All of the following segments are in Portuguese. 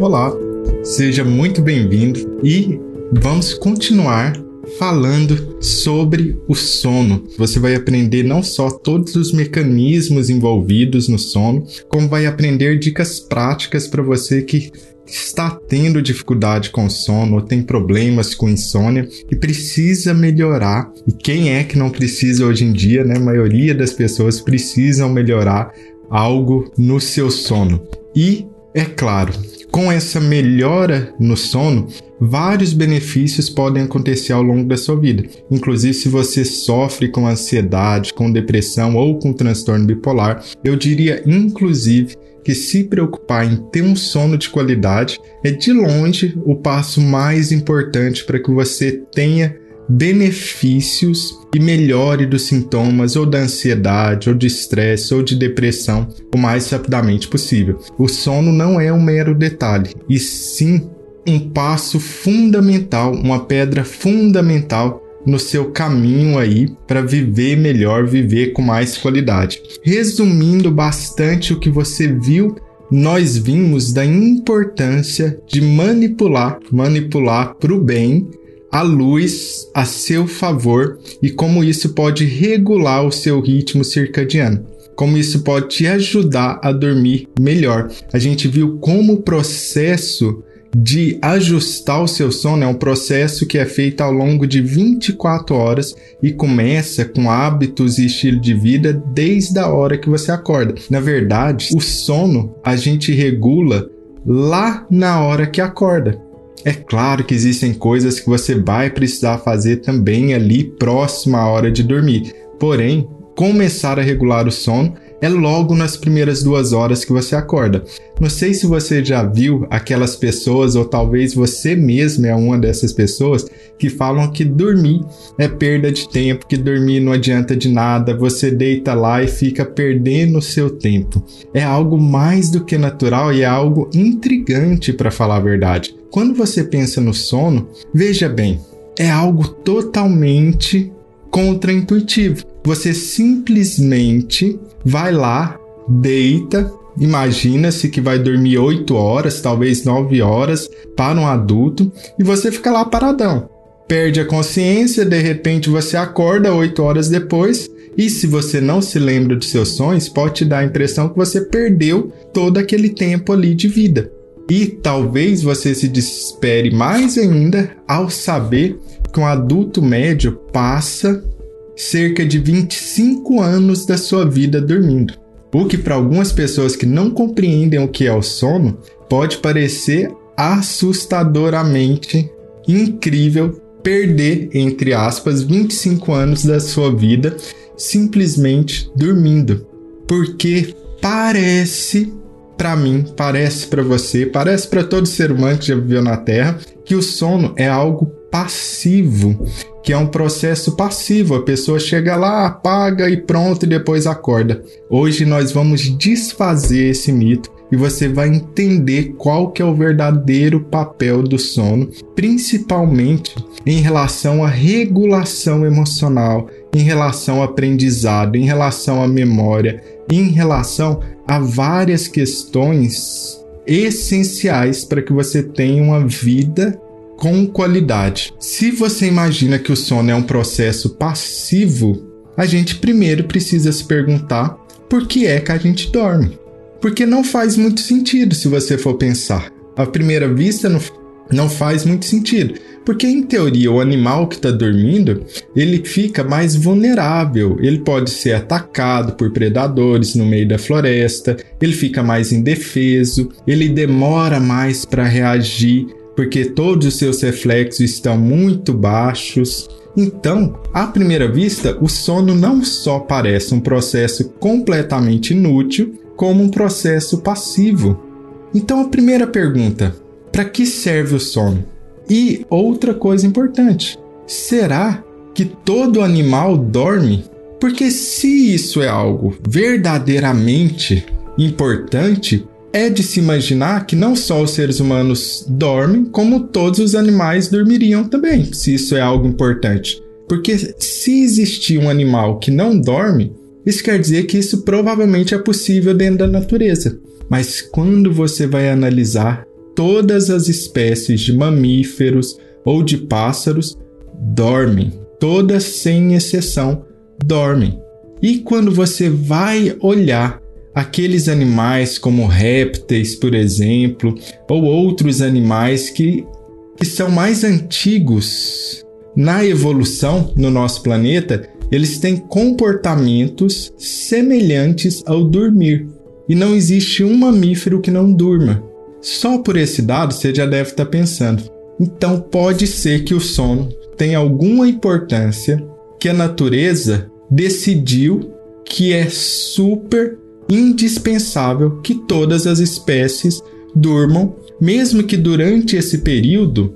Olá, seja muito bem-vindo e vamos continuar falando sobre o sono. Você vai aprender não só todos os mecanismos envolvidos no sono, como vai aprender dicas práticas para você que está tendo dificuldade com sono ou tem problemas com insônia e precisa melhorar. E quem é que não precisa hoje em dia, né? A maioria das pessoas precisam melhorar algo no seu sono. E é claro, com essa melhora no sono, vários benefícios podem acontecer ao longo da sua vida. Inclusive, se você sofre com ansiedade, com depressão ou com transtorno bipolar, eu diria inclusive que se preocupar em ter um sono de qualidade é de longe o passo mais importante para que você tenha benefícios e melhore dos sintomas ou da ansiedade, ou de estresse, ou de depressão o mais rapidamente possível. O sono não é um mero detalhe, e sim um passo fundamental, uma pedra fundamental no seu caminho aí para viver melhor, viver com mais qualidade. Resumindo bastante o que você viu nós vimos da importância de manipular, manipular para o bem a luz a seu favor e como isso pode regular o seu ritmo circadiano. Como isso pode te ajudar a dormir melhor. A gente viu como o processo de ajustar o seu sono é um processo que é feito ao longo de 24 horas e começa com hábitos e estilo de vida desde a hora que você acorda. Na verdade, o sono a gente regula lá na hora que acorda. É claro que existem coisas que você vai precisar fazer também ali próximo à hora de dormir. Porém, começar a regular o sono é logo nas primeiras duas horas que você acorda. Não sei se você já viu aquelas pessoas, ou talvez você mesmo é uma dessas pessoas, que falam que dormir é perda de tempo, que dormir não adianta de nada, você deita lá e fica perdendo o seu tempo. É algo mais do que natural e é algo intrigante para falar a verdade. Quando você pensa no sono, veja bem, é algo totalmente contraintuitivo. Você simplesmente vai lá, deita, imagina-se que vai dormir 8 horas, talvez 9 horas para um adulto e você fica lá paradão. Perde a consciência, de repente você acorda 8 horas depois e se você não se lembra dos seus sonhos, pode te dar a impressão que você perdeu todo aquele tempo ali de vida. E talvez você se desespere mais ainda ao saber que um adulto médio passa cerca de 25 anos da sua vida dormindo. O que para algumas pessoas que não compreendem o que é o sono pode parecer assustadoramente incrível perder, entre aspas, 25 anos da sua vida simplesmente dormindo. Porque parece para mim, parece para você, parece para todo ser humano que já viveu na Terra, que o sono é algo passivo, que é um processo passivo. A pessoa chega lá, apaga e pronto, e depois acorda. Hoje nós vamos desfazer esse mito e você vai entender qual que é o verdadeiro papel do sono, principalmente em relação à regulação emocional, em relação ao aprendizado, em relação à memória, em relação a várias questões essenciais para que você tenha uma vida com qualidade. Se você imagina que o sono é um processo passivo, a gente primeiro precisa se perguntar por que é que a gente dorme. Porque não faz muito sentido se você for pensar. À primeira vista, não, não faz muito sentido. Porque, em teoria, o animal que está dormindo ele fica mais vulnerável. Ele pode ser atacado por predadores no meio da floresta, ele fica mais indefeso, ele demora mais para reagir porque todos os seus reflexos estão muito baixos. Então, à primeira vista, o sono não só parece um processo completamente inútil, como um processo passivo. Então, a primeira pergunta: para que serve o sono? E outra coisa importante: será que todo animal dorme? Porque se isso é algo verdadeiramente importante, é de se imaginar que não só os seres humanos dormem, como todos os animais dormiriam também, se isso é algo importante. Porque se existir um animal que não dorme, isso quer dizer que isso provavelmente é possível dentro da natureza. Mas quando você vai analisar todas as espécies de mamíferos ou de pássaros, dormem. Todas sem exceção dormem. E quando você vai olhar aqueles animais como répteis, por exemplo, ou outros animais que, que são mais antigos na evolução no nosso planeta, eles têm comportamentos semelhantes ao dormir. E não existe um mamífero que não durma. Só por esse dado você já deve estar pensando. Então pode ser que o sono tenha alguma importância que a natureza decidiu que é super indispensável que todas as espécies durmam, mesmo que durante esse período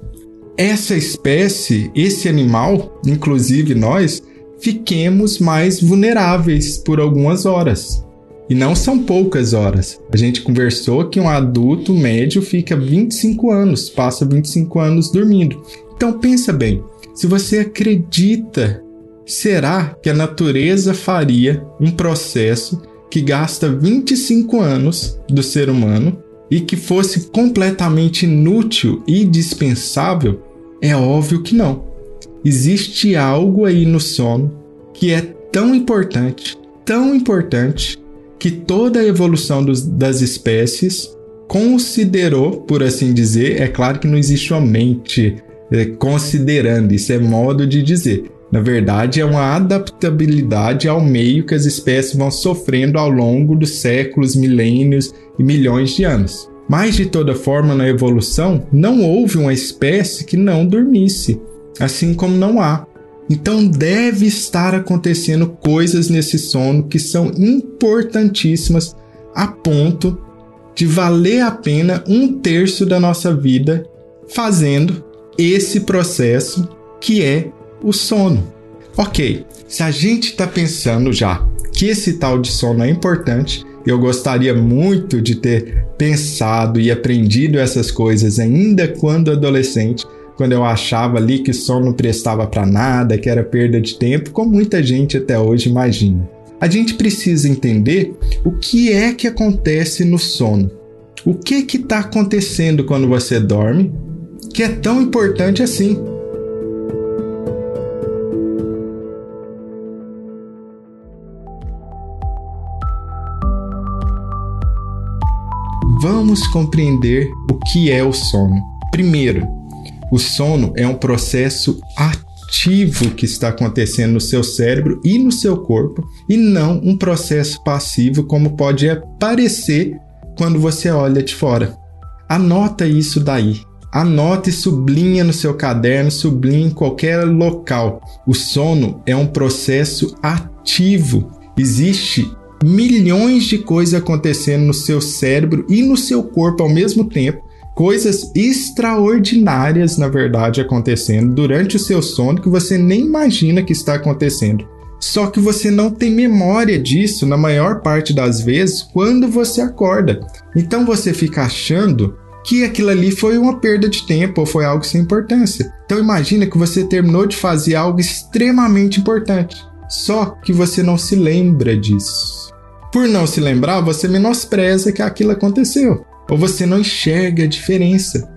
essa espécie, esse animal, inclusive nós, fiquemos mais vulneráveis por algumas horas. E não são poucas horas. A gente conversou que um adulto médio fica 25 anos, passa 25 anos dormindo. Então pensa bem, se você acredita, será que a natureza faria um processo que gasta 25 anos do ser humano e que fosse completamente inútil e dispensável? É óbvio que não. Existe algo aí no sono que é tão importante, tão importante, que toda a evolução dos, das espécies considerou, por assim dizer, é claro que não existe uma mente é, considerando, isso é modo de dizer, na verdade, é uma adaptabilidade ao meio que as espécies vão sofrendo ao longo dos séculos, milênios e milhões de anos. Mas de toda forma, na evolução, não houve uma espécie que não dormisse, assim como não há. Então deve estar acontecendo coisas nesse sono que são importantíssimas a ponto de valer a pena um terço da nossa vida fazendo esse processo que é o sono. Ok, se a gente está pensando já que esse tal de sono é importante, eu gostaria muito de ter pensado e aprendido essas coisas ainda quando adolescente, quando eu achava ali que sono prestava para nada, que era perda de tempo, como muita gente até hoje imagina. A gente precisa entender o que é que acontece no sono. O que que está acontecendo quando você dorme que é tão importante assim? vamos compreender o que é o sono. Primeiro, o sono é um processo ativo que está acontecendo no seu cérebro e no seu corpo, e não um processo passivo como pode parecer quando você olha de fora. Anota isso daí. Anote e sublinha no seu caderno, sublinhe em qualquer local. O sono é um processo ativo. Existe milhões de coisas acontecendo no seu cérebro e no seu corpo ao mesmo tempo, coisas extraordinárias, na verdade, acontecendo durante o seu sono que você nem imagina que está acontecendo. Só que você não tem memória disso na maior parte das vezes quando você acorda. Então você fica achando que aquilo ali foi uma perda de tempo ou foi algo sem importância. Então imagina que você terminou de fazer algo extremamente importante, só que você não se lembra disso. Por não se lembrar, você menospreza que aquilo aconteceu, ou você não enxerga a diferença.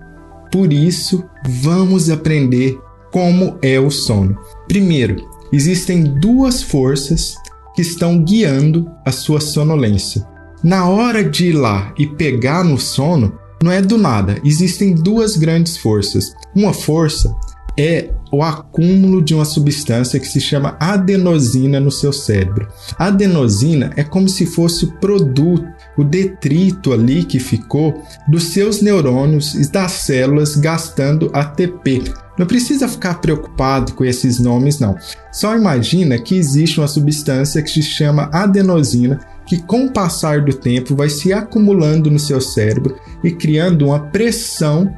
Por isso, vamos aprender como é o sono. Primeiro, existem duas forças que estão guiando a sua sonolência. Na hora de ir lá e pegar no sono, não é do nada, existem duas grandes forças. Uma força é o acúmulo de uma substância que se chama adenosina no seu cérebro. A adenosina é como se fosse o produto, o detrito ali que ficou dos seus neurônios e das células gastando ATP. Não precisa ficar preocupado com esses nomes, não. Só imagina que existe uma substância que se chama adenosina, que com o passar do tempo vai se acumulando no seu cérebro e criando uma pressão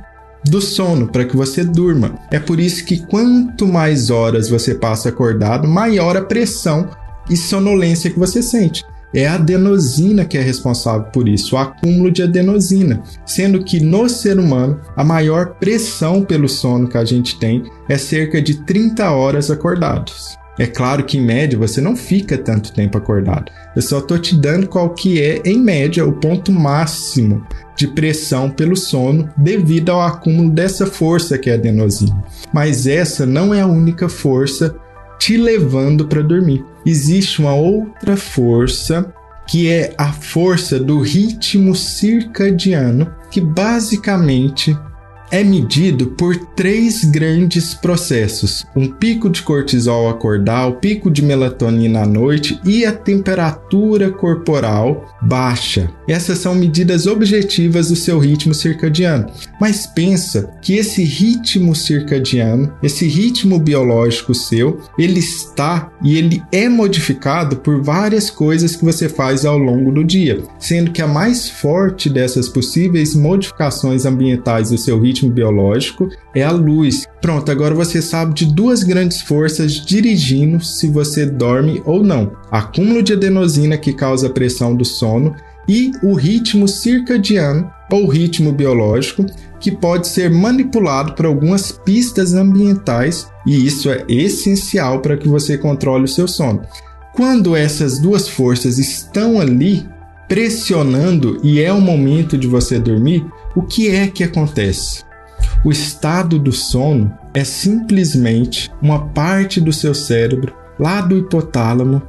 do sono para que você durma. É por isso que quanto mais horas você passa acordado, maior a pressão e sonolência que você sente. É a adenosina que é responsável por isso, o acúmulo de adenosina, sendo que no ser humano a maior pressão pelo sono que a gente tem é cerca de 30 horas acordados. É claro que em média você não fica tanto tempo acordado. Eu só estou te dando qual que é em média o ponto máximo de pressão pelo sono devido ao acúmulo dessa força que é a adenosina. Mas essa não é a única força te levando para dormir. Existe uma outra força que é a força do ritmo circadiano, que basicamente é medido por três grandes processos: um pico de cortisol acordar, o pico de melatonina à noite e a temperatura corporal baixa. Essas são medidas objetivas do seu ritmo circadiano. Mas pensa que esse ritmo circadiano, esse ritmo biológico seu, ele está e ele é modificado por várias coisas que você faz ao longo do dia, sendo que a mais forte dessas possíveis modificações ambientais do seu ritmo ritmo biológico é a luz. Pronto, agora você sabe de duas grandes forças dirigindo se você dorme ou não: acúmulo de adenosina que causa pressão do sono e o ritmo circadiano ou ritmo biológico que pode ser manipulado por algumas pistas ambientais e isso é essencial para que você controle o seu sono. Quando essas duas forças estão ali pressionando e é o momento de você dormir, o que é que acontece? O estado do sono é simplesmente uma parte do seu cérebro, lá do hipotálamo,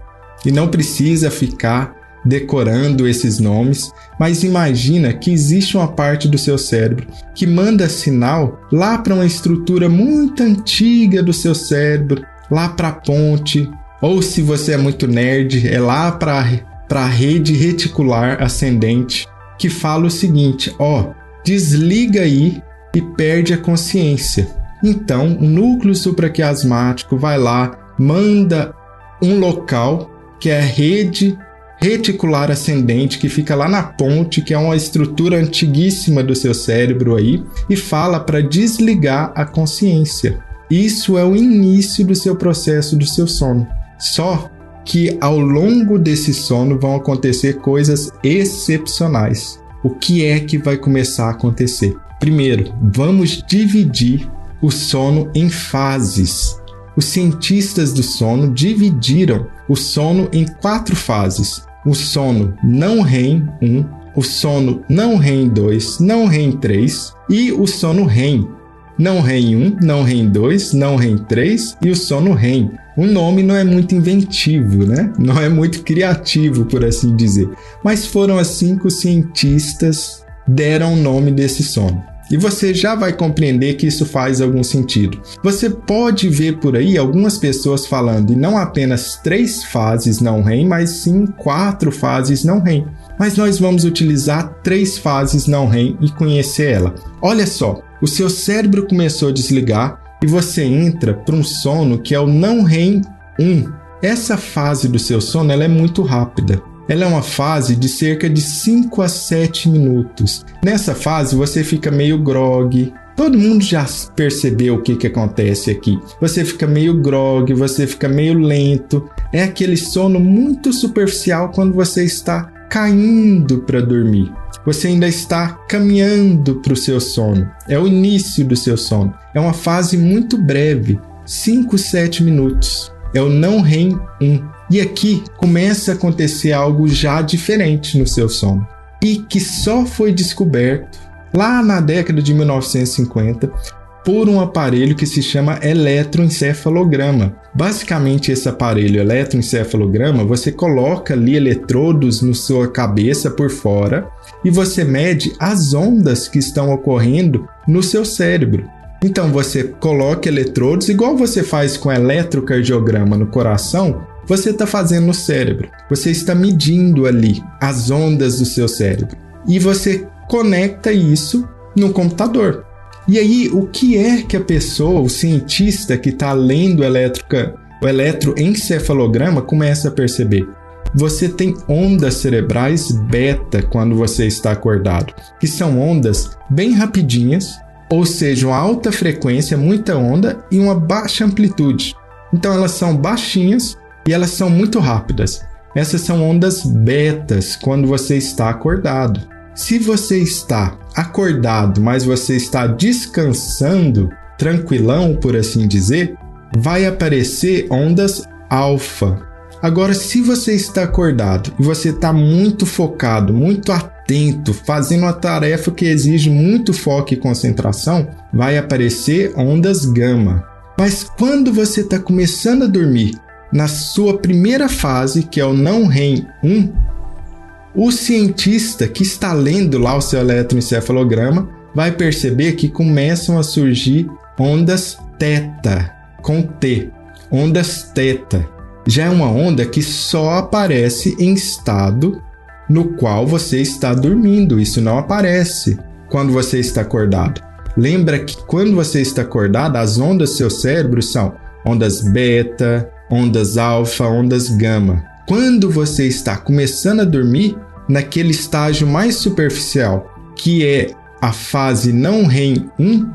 e não precisa ficar decorando esses nomes, mas imagina que existe uma parte do seu cérebro que manda sinal lá para uma estrutura muito antiga do seu cérebro, lá para a ponte, ou se você é muito nerd, é lá para a rede reticular ascendente, que fala o seguinte: ó, desliga aí e perde a consciência. Então, o núcleo supraquiasmático vai lá, manda um local que é a rede reticular ascendente que fica lá na ponte, que é uma estrutura antiguíssima do seu cérebro aí, e fala para desligar a consciência. Isso é o início do seu processo do seu sono. Só que ao longo desse sono vão acontecer coisas excepcionais. O que é que vai começar a acontecer? Primeiro, vamos dividir o sono em fases. Os cientistas do sono dividiram o sono em quatro fases: o sono não REM 1, o sono não REM 2, não REM 3 e o sono REM. Não REM 1, não REM 2, não REM 3 e o sono REM. O nome não é muito inventivo, né? Não é muito criativo, por assim dizer. Mas foram assim que os cientistas deram o nome desse sono. E você já vai compreender que isso faz algum sentido. Você pode ver por aí algumas pessoas falando em não apenas três fases não REM, mas sim quatro fases não REM. Mas nós vamos utilizar três fases não REM e conhecer ela. Olha só, o seu cérebro começou a desligar e você entra para um sono que é o não REM 1. Essa fase do seu sono ela é muito rápida. Ela é uma fase de cerca de 5 a 7 minutos. Nessa fase você fica meio grog. Todo mundo já percebeu o que, que acontece aqui. Você fica meio grog, você fica meio lento. É aquele sono muito superficial quando você está caindo para dormir. Você ainda está caminhando para o seu sono. É o início do seu sono. É uma fase muito breve 5, 7 minutos. É o não REM 1. E aqui começa a acontecer algo já diferente no seu sono e que só foi descoberto lá na década de 1950 por um aparelho que se chama eletroencefalograma. Basicamente, esse aparelho eletroencefalograma, você coloca ali eletrodos na sua cabeça por fora e você mede as ondas que estão ocorrendo no seu cérebro. Então você coloca eletrodos igual você faz com eletrocardiograma no coração, você está fazendo no cérebro. Você está medindo ali as ondas do seu cérebro. E você conecta isso no computador. E aí, o que é que a pessoa, o cientista que está lendo elétrica, o eletroencefalograma, começa a perceber? Você tem ondas cerebrais beta quando você está acordado, que são ondas bem rapidinhas, ou seja, uma alta frequência, muita onda e uma baixa amplitude. Então elas são baixinhas e elas são muito rápidas. Essas são ondas betas quando você está acordado. Se você está acordado, mas você está descansando, tranquilão, por assim dizer, vai aparecer ondas alfa. Agora, se você está acordado e você está muito focado, muito atento, fazendo uma tarefa que exige muito foco e concentração, vai aparecer ondas gama. Mas quando você está começando a dormir, na sua primeira fase, que é o não REM 1, o cientista que está lendo lá o seu eletroencefalograma vai perceber que começam a surgir ondas teta, com T, ondas teta. Já é uma onda que só aparece em estado no qual você está dormindo. Isso não aparece quando você está acordado. Lembra que quando você está acordado, as ondas do seu cérebro são ondas beta, ondas alfa, ondas gama. Quando você está começando a dormir, naquele estágio mais superficial, que é a fase não REM 1,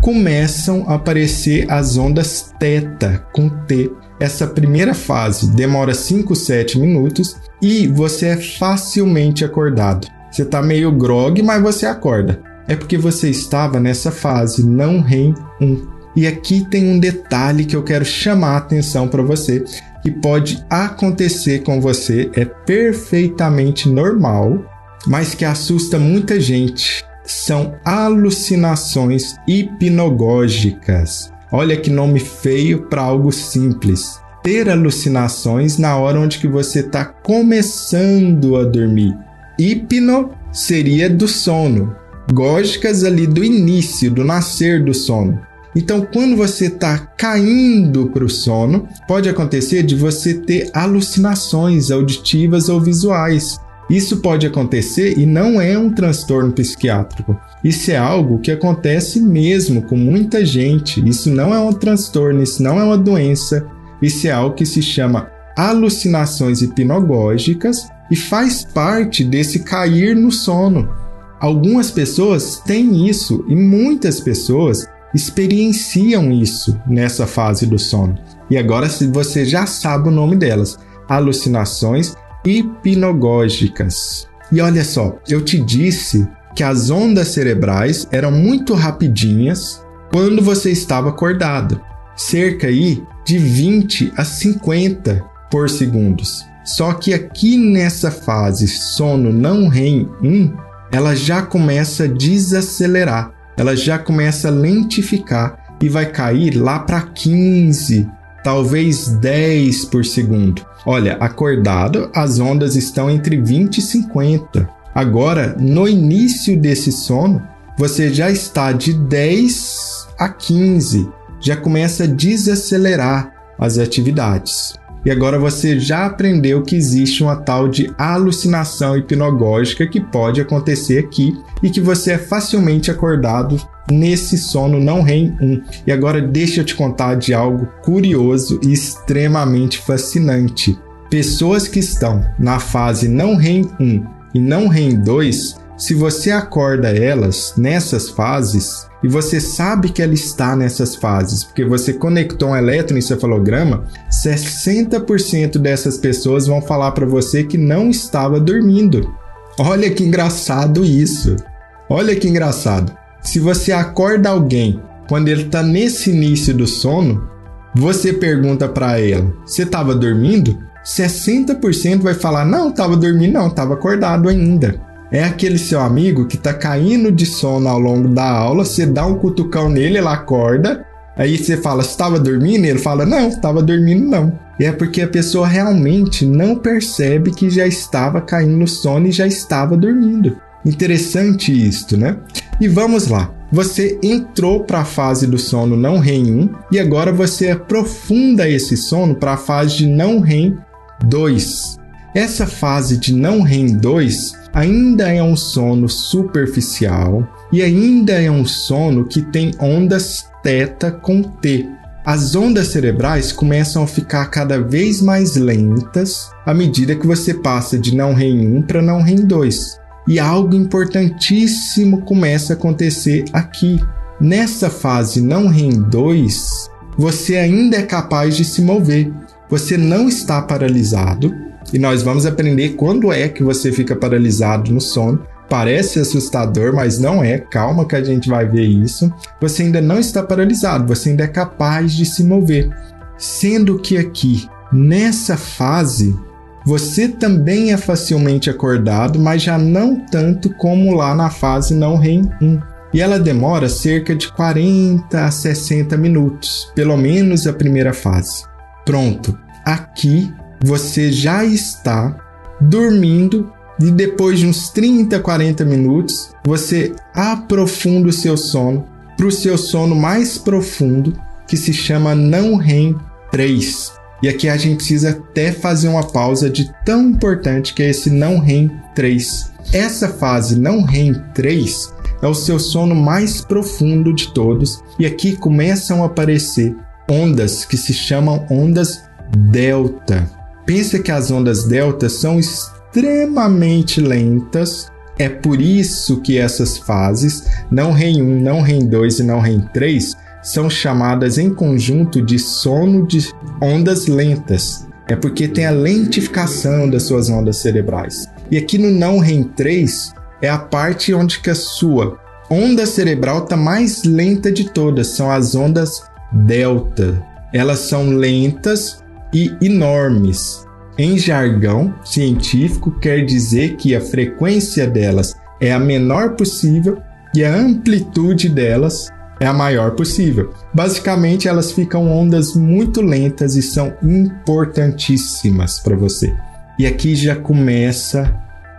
começam a aparecer as ondas θ com T. Essa primeira fase demora 5, 7 minutos e você é facilmente acordado. Você está meio grog, mas você acorda. É porque você estava nessa fase não REM 1. E aqui tem um detalhe que eu quero chamar a atenção para você, que pode acontecer com você, é perfeitamente normal, mas que assusta muita gente. São alucinações hipnogógicas. Olha que nome feio para algo simples. Ter alucinações na hora onde que você está começando a dormir. Hipno seria do sono, gógicas ali do início, do nascer do sono. Então, quando você está caindo para o sono, pode acontecer de você ter alucinações auditivas ou visuais. Isso pode acontecer e não é um transtorno psiquiátrico. Isso é algo que acontece mesmo com muita gente. Isso não é um transtorno, isso não é uma doença. Isso é algo que se chama alucinações hipnogógicas e faz parte desse cair no sono. Algumas pessoas têm isso e muitas pessoas experienciam isso nessa fase do sono. E agora você já sabe o nome delas: alucinações hipnogógicas. E olha só, eu te disse que as ondas cerebrais eram muito rapidinhas quando você estava acordado, cerca aí de 20 a 50 por segundos. Só que aqui nessa fase sono não REM 1, ela já começa a desacelerar ela já começa a lentificar e vai cair lá para 15, talvez 10 por segundo. Olha, acordado, as ondas estão entre 20 e 50. Agora, no início desse sono, você já está de 10 a 15, já começa a desacelerar as atividades. E agora você já aprendeu que existe uma tal de alucinação hipnogógica que pode acontecer aqui e que você é facilmente acordado nesse sono não REM 1. E agora deixa eu te contar de algo curioso e extremamente fascinante. Pessoas que estão na fase não REM 1 e não REM 2, se você acorda elas nessas fases, e você sabe que ela está nessas fases, porque você conectou um eletroencefalograma, 60% dessas pessoas vão falar para você que não estava dormindo. Olha que engraçado isso. Olha que engraçado. Se você acorda alguém quando ele está nesse início do sono, você pergunta para ela: "Você estava dormindo?" 60% vai falar: "Não, estava dormindo, não, estava acordado ainda." É aquele seu amigo que tá caindo de sono ao longo da aula, você dá um cutucão nele, ele acorda, aí você fala, estava dormindo? Ele fala, não, estava dormindo não. E é porque a pessoa realmente não percebe que já estava caindo no sono e já estava dormindo. Interessante isto, né? E vamos lá. você entrou para a fase do sono não REM 1 e agora você aprofunda esse sono para a fase de não REM 2. Essa fase de não REM 2 ainda é um sono superficial e ainda é um sono que tem ondas teta com T. As ondas cerebrais começam a ficar cada vez mais lentas à medida que você passa de não REM 1 para não REM 2. E algo importantíssimo começa a acontecer aqui. Nessa fase não REM 2, você ainda é capaz de se mover. Você não está paralisado, e nós vamos aprender quando é que você fica paralisado no sono. Parece assustador, mas não é. Calma que a gente vai ver isso. Você ainda não está paralisado, você ainda é capaz de se mover. Sendo que aqui, nessa fase, você também é facilmente acordado, mas já não tanto como lá na fase não REM 1. E ela demora cerca de 40 a 60 minutos, pelo menos a primeira fase. Pronto, aqui você já está dormindo e depois de uns 30, 40 minutos, você aprofunda o seu sono para o seu sono mais profundo, que se chama não REM 3. E aqui a gente precisa até fazer uma pausa de tão importante que é esse não REM 3. Essa fase não REM 3 é o seu sono mais profundo de todos, e aqui começam a aparecer ondas que se chamam ondas delta. Pensa que as ondas delta são extremamente lentas. É por isso que essas fases, não REM 1, não REM 2 e não REM 3, são chamadas em conjunto de sono de ondas lentas. É porque tem a lentificação das suas ondas cerebrais. E aqui no não REM 3 é a parte onde que a sua onda cerebral está mais lenta de todas, são as ondas delta. Elas são lentas e enormes. Em jargão científico, quer dizer que a frequência delas é a menor possível e a amplitude delas é a maior possível. Basicamente, elas ficam ondas muito lentas e são importantíssimas para você. E aqui já começa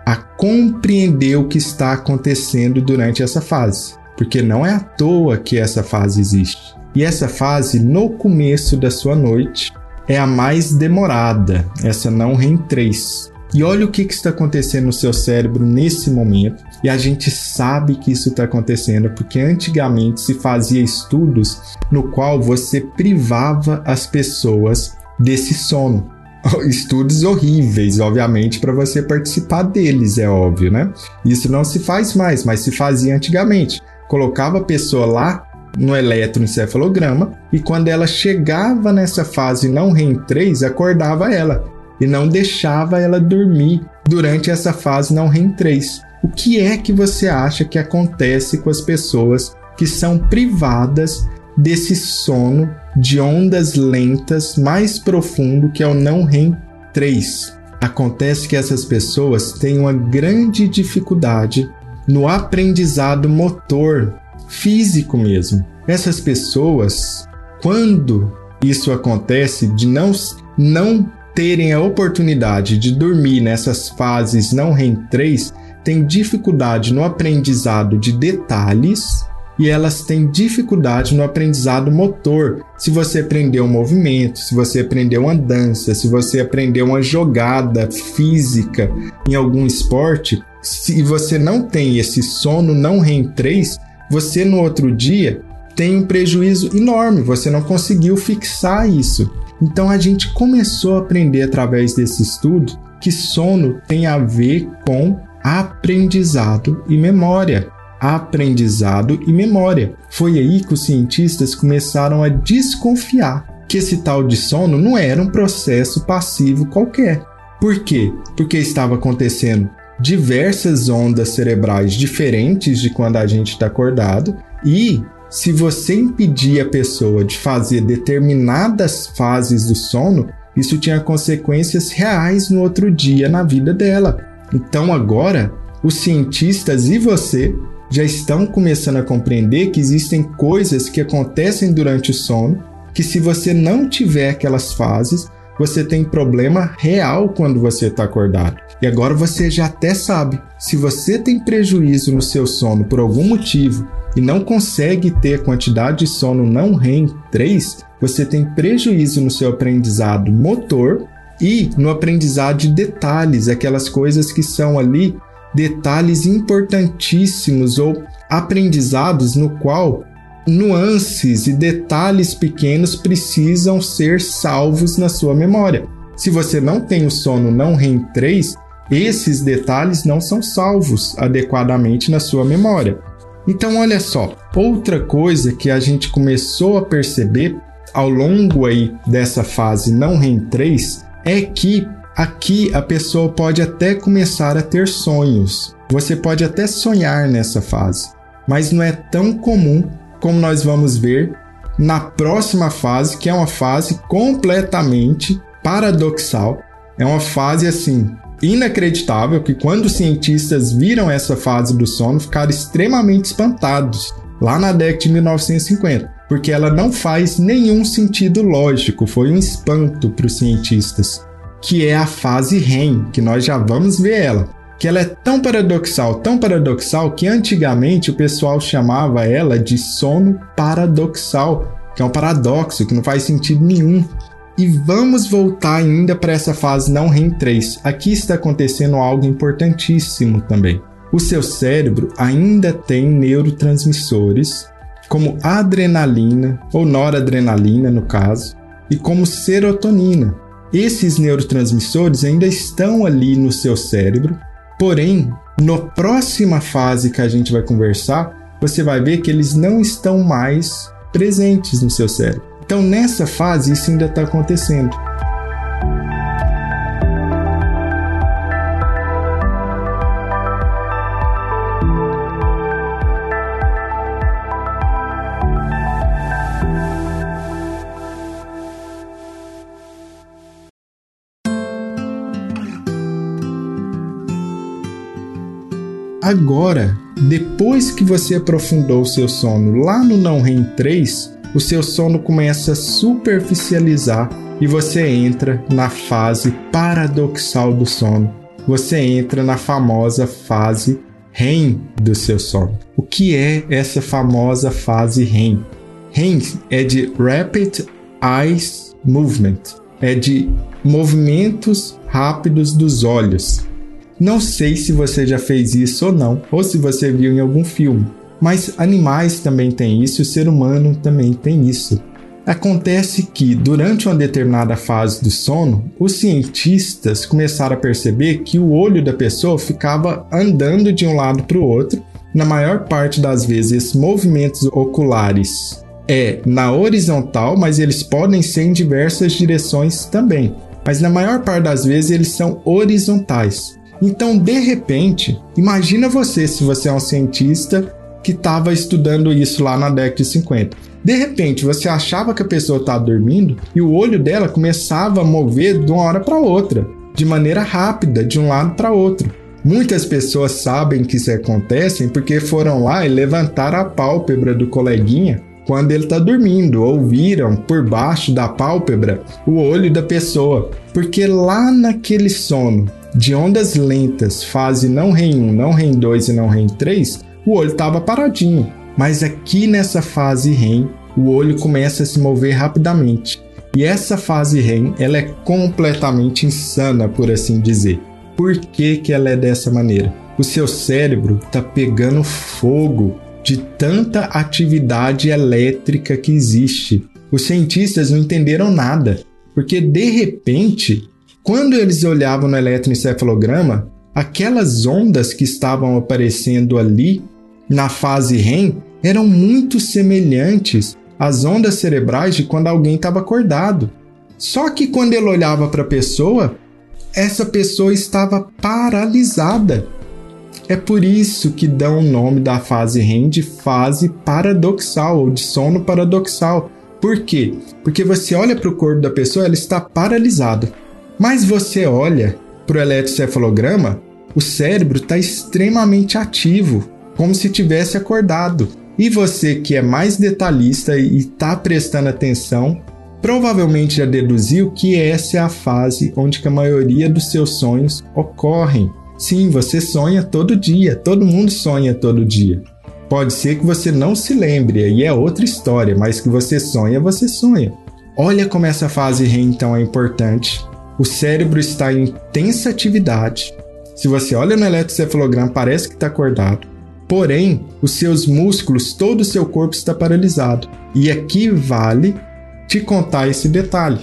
a compreender o que está acontecendo durante essa fase, porque não é à toa que essa fase existe. E essa fase, no começo da sua noite, é a mais demorada, essa não REM 3. E olha o que, que está acontecendo no seu cérebro nesse momento. E a gente sabe que isso está acontecendo porque antigamente se fazia estudos no qual você privava as pessoas desse sono. Estudos horríveis, obviamente, para você participar deles, é óbvio, né? Isso não se faz mais, mas se fazia antigamente. Colocava a pessoa lá no eletroencefalograma e quando ela chegava nessa fase não REM 3, acordava ela e não deixava ela dormir durante essa fase não REM 3. O que é que você acha que acontece com as pessoas que são privadas desse sono de ondas lentas mais profundo que é o não REM 3? Acontece que essas pessoas têm uma grande dificuldade no aprendizado motor físico mesmo. Essas pessoas, quando isso acontece, de não, não terem a oportunidade de dormir nessas fases não REM 3, têm dificuldade no aprendizado de detalhes e elas têm dificuldade no aprendizado motor. Se você aprendeu um movimento, se você aprendeu uma dança, se você aprendeu uma jogada física em algum esporte, se você não tem esse sono não REM 3, você no outro dia tem um prejuízo enorme, você não conseguiu fixar isso. Então a gente começou a aprender através desse estudo que sono tem a ver com aprendizado e memória. Aprendizado e memória. Foi aí que os cientistas começaram a desconfiar que esse tal de sono não era um processo passivo qualquer. Por quê? Porque estava acontecendo diversas ondas cerebrais diferentes de quando a gente está acordado e se você impedir a pessoa de fazer determinadas fases do sono, isso tinha consequências reais no outro dia na vida dela. Então agora, os cientistas e você já estão começando a compreender que existem coisas que acontecem durante o sono que se você não tiver aquelas fases, você tem problema real quando você está acordado. E agora você já até sabe, se você tem prejuízo no seu sono por algum motivo e não consegue ter quantidade de sono não REM 3, você tem prejuízo no seu aprendizado motor e no aprendizado de detalhes, aquelas coisas que são ali detalhes importantíssimos ou aprendizados no qual nuances e detalhes pequenos precisam ser salvos na sua memória. Se você não tem o sono não REM 3, esses detalhes não são salvos adequadamente na sua memória. Então, olha só, outra coisa que a gente começou a perceber ao longo aí dessa fase não REM 3 é que aqui a pessoa pode até começar a ter sonhos. Você pode até sonhar nessa fase, mas não é tão comum como nós vamos ver na próxima fase, que é uma fase completamente paradoxal. É uma fase assim inacreditável que quando os cientistas viram essa fase do sono ficaram extremamente espantados lá na década de 1950, porque ela não faz nenhum sentido lógico, foi um espanto para os cientistas, que é a fase REM, que nós já vamos ver ela que ela é tão paradoxal, tão paradoxal, que antigamente o pessoal chamava ela de sono paradoxal, que é um paradoxo, que não faz sentido nenhum. E vamos voltar ainda para essa fase não REM 3. Aqui está acontecendo algo importantíssimo também. O seu cérebro ainda tem neurotransmissores, como adrenalina ou noradrenalina no caso, e como serotonina. Esses neurotransmissores ainda estão ali no seu cérebro Porém, na próxima fase que a gente vai conversar, você vai ver que eles não estão mais presentes no seu cérebro. Então, nessa fase, isso ainda está acontecendo. Agora, depois que você aprofundou o seu sono lá no não REM 3, o seu sono começa a superficializar e você entra na fase paradoxal do sono. Você entra na famosa fase REM do seu sono. O que é essa famosa fase REM? REM é de Rapid Eyes Movement, é de movimentos rápidos dos olhos. Não sei se você já fez isso ou não, ou se você viu em algum filme, mas animais também têm isso e o ser humano também tem isso. Acontece que, durante uma determinada fase do sono, os cientistas começaram a perceber que o olho da pessoa ficava andando de um lado para o outro. Na maior parte das vezes, movimentos oculares é na horizontal, mas eles podem ser em diversas direções também. Mas na maior parte das vezes eles são horizontais. Então, de repente, imagina você se você é um cientista que estava estudando isso lá na década de 50. De repente, você achava que a pessoa estava dormindo e o olho dela começava a mover de uma hora para outra, de maneira rápida, de um lado para outro. Muitas pessoas sabem que isso acontece porque foram lá e levantaram a pálpebra do coleguinha quando ele está dormindo, ou viram por baixo da pálpebra o olho da pessoa, porque lá naquele sono de ondas lentas, fase não REM 1, não REM 2 e não REM 3, o olho estava paradinho. Mas aqui nessa fase REM, o olho começa a se mover rapidamente. E essa fase REM, ela é completamente insana, por assim dizer. Por que, que ela é dessa maneira? O seu cérebro está pegando fogo de tanta atividade elétrica que existe. Os cientistas não entenderam nada, porque de repente quando eles olhavam no eletroencefalograma, aquelas ondas que estavam aparecendo ali na fase REM eram muito semelhantes às ondas cerebrais de quando alguém estava acordado. Só que quando ele olhava para a pessoa, essa pessoa estava paralisada. É por isso que dão o nome da fase REM de fase paradoxal ou de sono paradoxal. Por quê? Porque você olha para o corpo da pessoa, ela está paralisada. Mas você olha para o eletrocefalograma, o cérebro está extremamente ativo, como se tivesse acordado. E você que é mais detalhista e está prestando atenção, provavelmente já deduziu que essa é a fase onde a maioria dos seus sonhos ocorrem. Sim, você sonha todo dia, todo mundo sonha todo dia. Pode ser que você não se lembre, aí é outra história, mas que você sonha, você sonha. Olha como essa fase REM então é importante. O cérebro está em intensa atividade. Se você olha no eletrocefalograma, parece que está acordado. Porém, os seus músculos, todo o seu corpo está paralisado. E aqui vale te contar esse detalhe.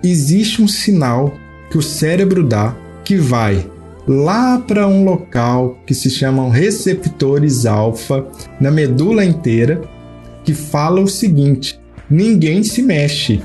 Existe um sinal que o cérebro dá que vai lá para um local que se chamam receptores alfa na medula inteira, que fala o seguinte: ninguém se mexe.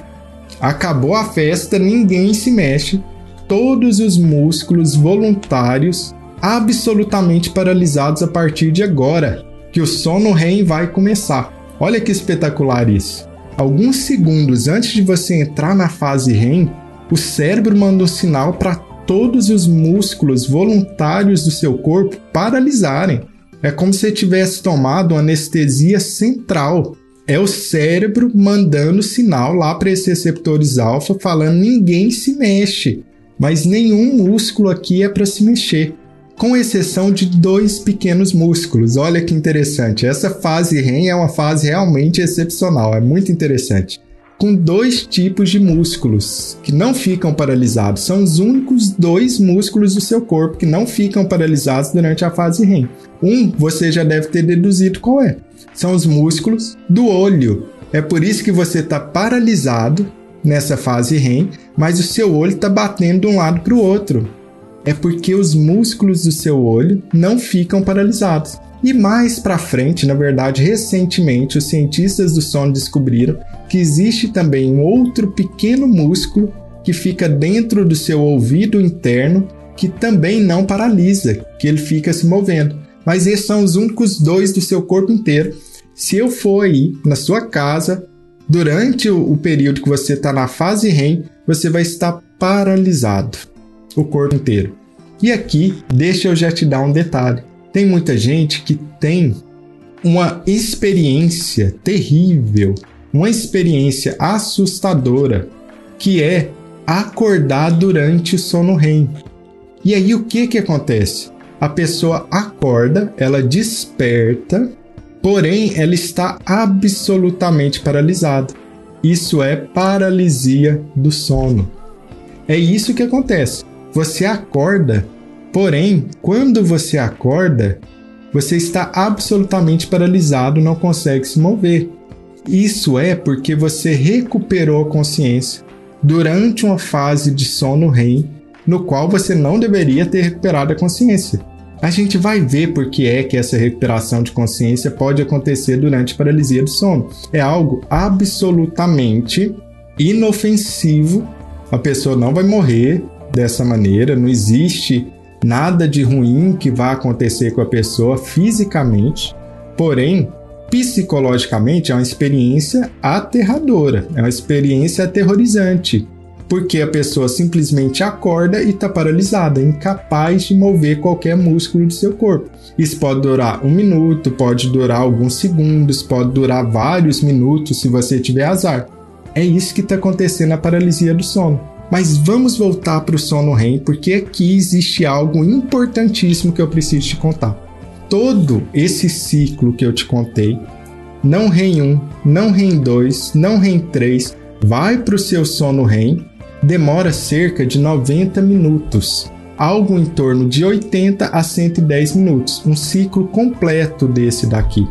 Acabou a festa, ninguém se mexe. Todos os músculos voluntários absolutamente paralisados a partir de agora, que o sono REM vai começar. Olha que espetacular isso. Alguns segundos antes de você entrar na fase REM, o cérebro manda um sinal para todos os músculos voluntários do seu corpo paralisarem. É como se tivesse tomado anestesia central. É o cérebro mandando sinal lá para esses receptores alfa falando ninguém se mexe, mas nenhum músculo aqui é para se mexer com exceção de dois pequenos músculos. Olha que interessante. Essa fase REM é uma fase realmente excepcional, é muito interessante. Com dois tipos de músculos que não ficam paralisados. São os únicos dois músculos do seu corpo que não ficam paralisados durante a fase REM. Um você já deve ter deduzido qual é. São os músculos do olho. É por isso que você está paralisado nessa fase REM, mas o seu olho está batendo de um lado para o outro é porque os músculos do seu olho não ficam paralisados. E mais para frente, na verdade, recentemente, os cientistas do sono descobriram que existe também um outro pequeno músculo que fica dentro do seu ouvido interno que também não paralisa, que ele fica se movendo. Mas esses são os únicos dois do seu corpo inteiro. Se eu for aí na sua casa, durante o período que você está na fase REM, você vai estar paralisado o corpo inteiro. E aqui, deixa eu já te dar um detalhe. Tem muita gente que tem uma experiência terrível, uma experiência assustadora, que é acordar durante o sono REM. E aí o que que acontece? A pessoa acorda, ela desperta, porém ela está absolutamente paralisada. Isso é paralisia do sono. É isso que acontece. Você acorda, porém, quando você acorda, você está absolutamente paralisado, não consegue se mover. Isso é porque você recuperou a consciência durante uma fase de sono REM, no qual você não deveria ter recuperado a consciência. A gente vai ver por que é que essa recuperação de consciência pode acontecer durante paralisia do sono. É algo absolutamente inofensivo. A pessoa não vai morrer, dessa maneira, não existe nada de ruim que vá acontecer com a pessoa fisicamente, porém, psicologicamente é uma experiência aterradora, é uma experiência aterrorizante, porque a pessoa simplesmente acorda e está paralisada, incapaz de mover qualquer músculo do seu corpo. Isso pode durar um minuto, pode durar alguns segundos, pode durar vários minutos se você tiver azar. É isso que está acontecendo na paralisia do sono. Mas vamos voltar para o sono REM, porque aqui existe algo importantíssimo que eu preciso te contar. Todo esse ciclo que eu te contei, não REM 1, não REM 2, não REM 3, vai para o seu sono REM, demora cerca de 90 minutos, algo em torno de 80 a 110 minutos, um ciclo completo desse daqui.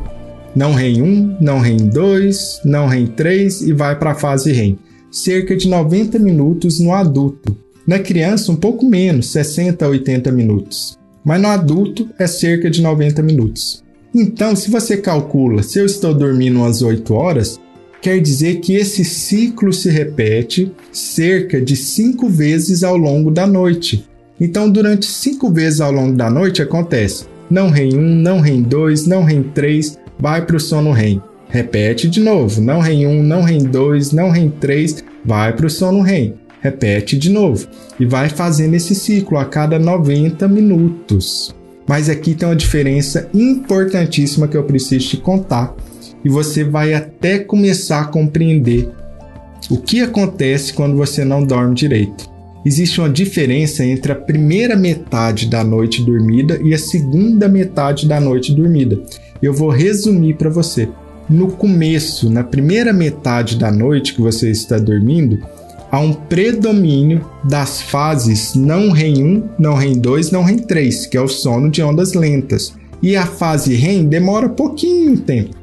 Não REM 1, não REM 2, não REM 3 e vai para a fase REM cerca de 90 minutos no adulto. Na criança, um pouco menos, 60 a 80 minutos. Mas no adulto é cerca de 90 minutos. Então, se você calcula se eu estou dormindo umas 8 horas, quer dizer que esse ciclo se repete cerca de 5 vezes ao longo da noite. Então, durante 5 vezes ao longo da noite acontece não REM 1, não REM 2, não REM 3, vai para o sono REM. Repete de novo, não REM 1, não REM 2, não REM 3, vai para o sono REM. Repete de novo e vai fazendo esse ciclo a cada 90 minutos. Mas aqui tem uma diferença importantíssima que eu preciso te contar e você vai até começar a compreender O que acontece quando você não dorme direito? Existe uma diferença entre a primeira metade da noite dormida e a segunda metade da noite dormida. Eu vou resumir para você. No começo, na primeira metade da noite que você está dormindo, há um predomínio das fases não REM 1, não REM 2, não REM 3, que é o sono de ondas lentas. E a fase REM demora pouquinho tempo.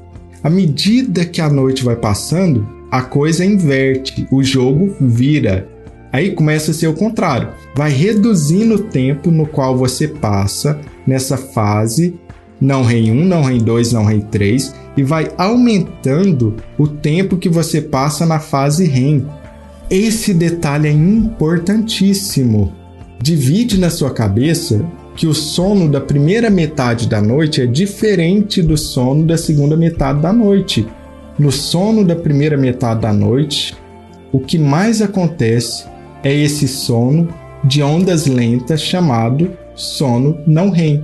À medida que a noite vai passando, a coisa inverte, o jogo vira. Aí começa a ser o contrário. Vai reduzindo o tempo no qual você passa nessa fase não REM 1, não REM 2, não REM 3 e vai aumentando o tempo que você passa na fase REM. Esse detalhe é importantíssimo. Divide na sua cabeça que o sono da primeira metade da noite é diferente do sono da segunda metade da noite. No sono da primeira metade da noite, o que mais acontece é esse sono de ondas lentas chamado sono não REM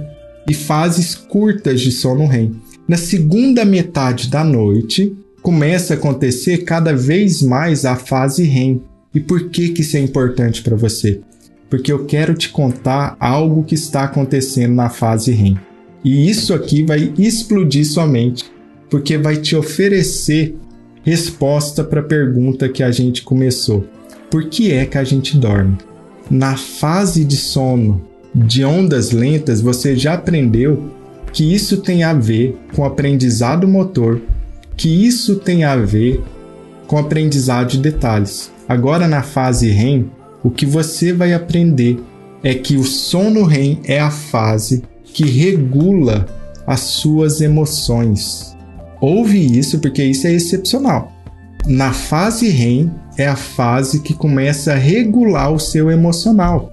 e fases curtas de sono REM. Na segunda metade da noite, começa a acontecer cada vez mais a fase REM. E por que, que isso é importante para você? Porque eu quero te contar algo que está acontecendo na fase REM. E isso aqui vai explodir sua mente, porque vai te oferecer resposta para a pergunta que a gente começou. Por que é que a gente dorme? Na fase de sono de ondas lentas, você já aprendeu que isso tem a ver com aprendizado motor, que isso tem a ver com aprendizado de detalhes. Agora, na fase REM, o que você vai aprender é que o sono REM é a fase que regula as suas emoções. Ouve isso porque isso é excepcional. Na fase REM é a fase que começa a regular o seu emocional.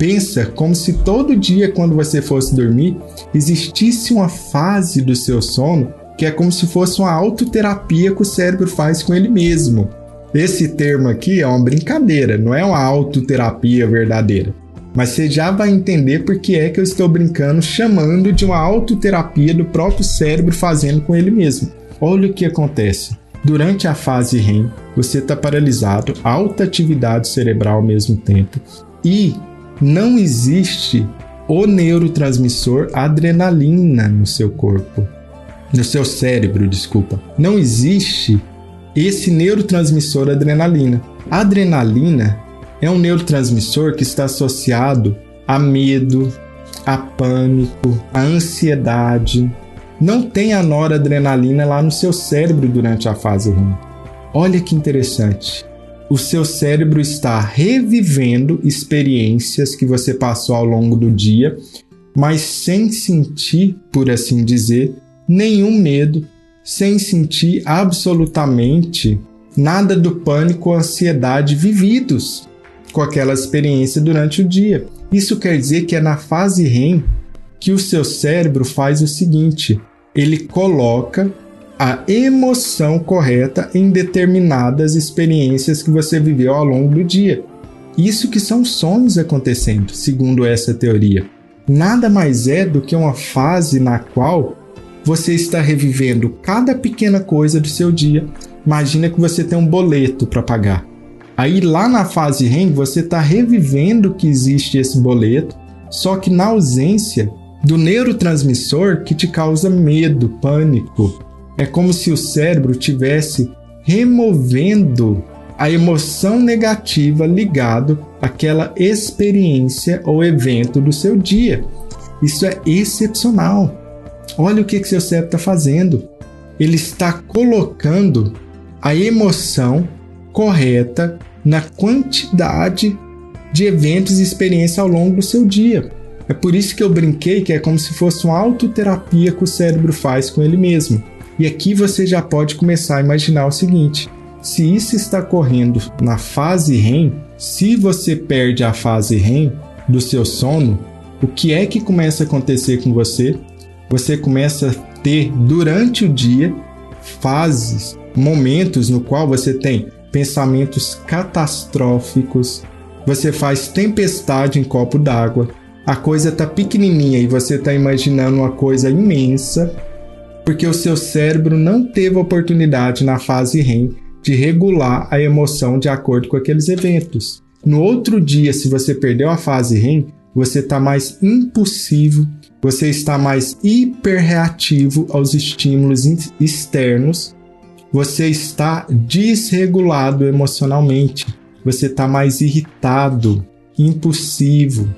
Pensa como se todo dia, quando você fosse dormir, existisse uma fase do seu sono que é como se fosse uma autoterapia que o cérebro faz com ele mesmo. Esse termo aqui é uma brincadeira, não é uma autoterapia verdadeira. Mas você já vai entender por que é que eu estou brincando, chamando de uma autoterapia do próprio cérebro fazendo com ele mesmo. Olha o que acontece. Durante a fase REM, você está paralisado, alta atividade cerebral ao mesmo tempo, e não existe o neurotransmissor adrenalina no seu corpo, no seu cérebro, desculpa. Não existe esse neurotransmissor adrenalina. Adrenalina é um neurotransmissor que está associado a medo, a pânico, a ansiedade. Não tem a noradrenalina lá no seu cérebro durante a fase REM. Olha que interessante o seu cérebro está revivendo experiências que você passou ao longo do dia, mas sem sentir, por assim dizer, nenhum medo, sem sentir absolutamente nada do pânico ou ansiedade vividos com aquela experiência durante o dia. Isso quer dizer que é na fase REM que o seu cérebro faz o seguinte: ele coloca a emoção correta em determinadas experiências que você viveu ao longo do dia. Isso que são sonhos acontecendo, segundo essa teoria. Nada mais é do que uma fase na qual você está revivendo cada pequena coisa do seu dia. Imagina que você tem um boleto para pagar. Aí lá na fase REM você está revivendo que existe esse boleto, só que na ausência do neurotransmissor que te causa medo, pânico, é como se o cérebro tivesse removendo a emoção negativa ligado àquela experiência ou evento do seu dia. Isso é excepcional. Olha o que, que seu cérebro está fazendo. Ele está colocando a emoção correta na quantidade de eventos e experiências ao longo do seu dia. É por isso que eu brinquei que é como se fosse uma autoterapia que o cérebro faz com ele mesmo. E aqui você já pode começar a imaginar o seguinte: se isso está correndo na fase REM, se você perde a fase REM do seu sono, o que é que começa a acontecer com você? Você começa a ter durante o dia fases, momentos no qual você tem pensamentos catastróficos, você faz tempestade em copo d'água, a coisa tá pequenininha e você tá imaginando uma coisa imensa porque o seu cérebro não teve oportunidade na fase REM de regular a emoção de acordo com aqueles eventos. No outro dia, se você perdeu a fase REM, você está mais impulsivo, você está mais hiperreativo aos estímulos externos, você está desregulado emocionalmente, você está mais irritado, impulsivo,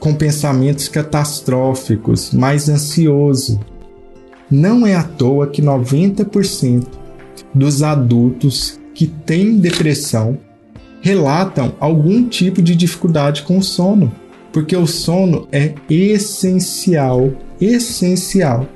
com pensamentos catastróficos, mais ansioso. Não é à toa que 90% dos adultos que têm depressão relatam algum tipo de dificuldade com o sono, porque o sono é essencial, essencial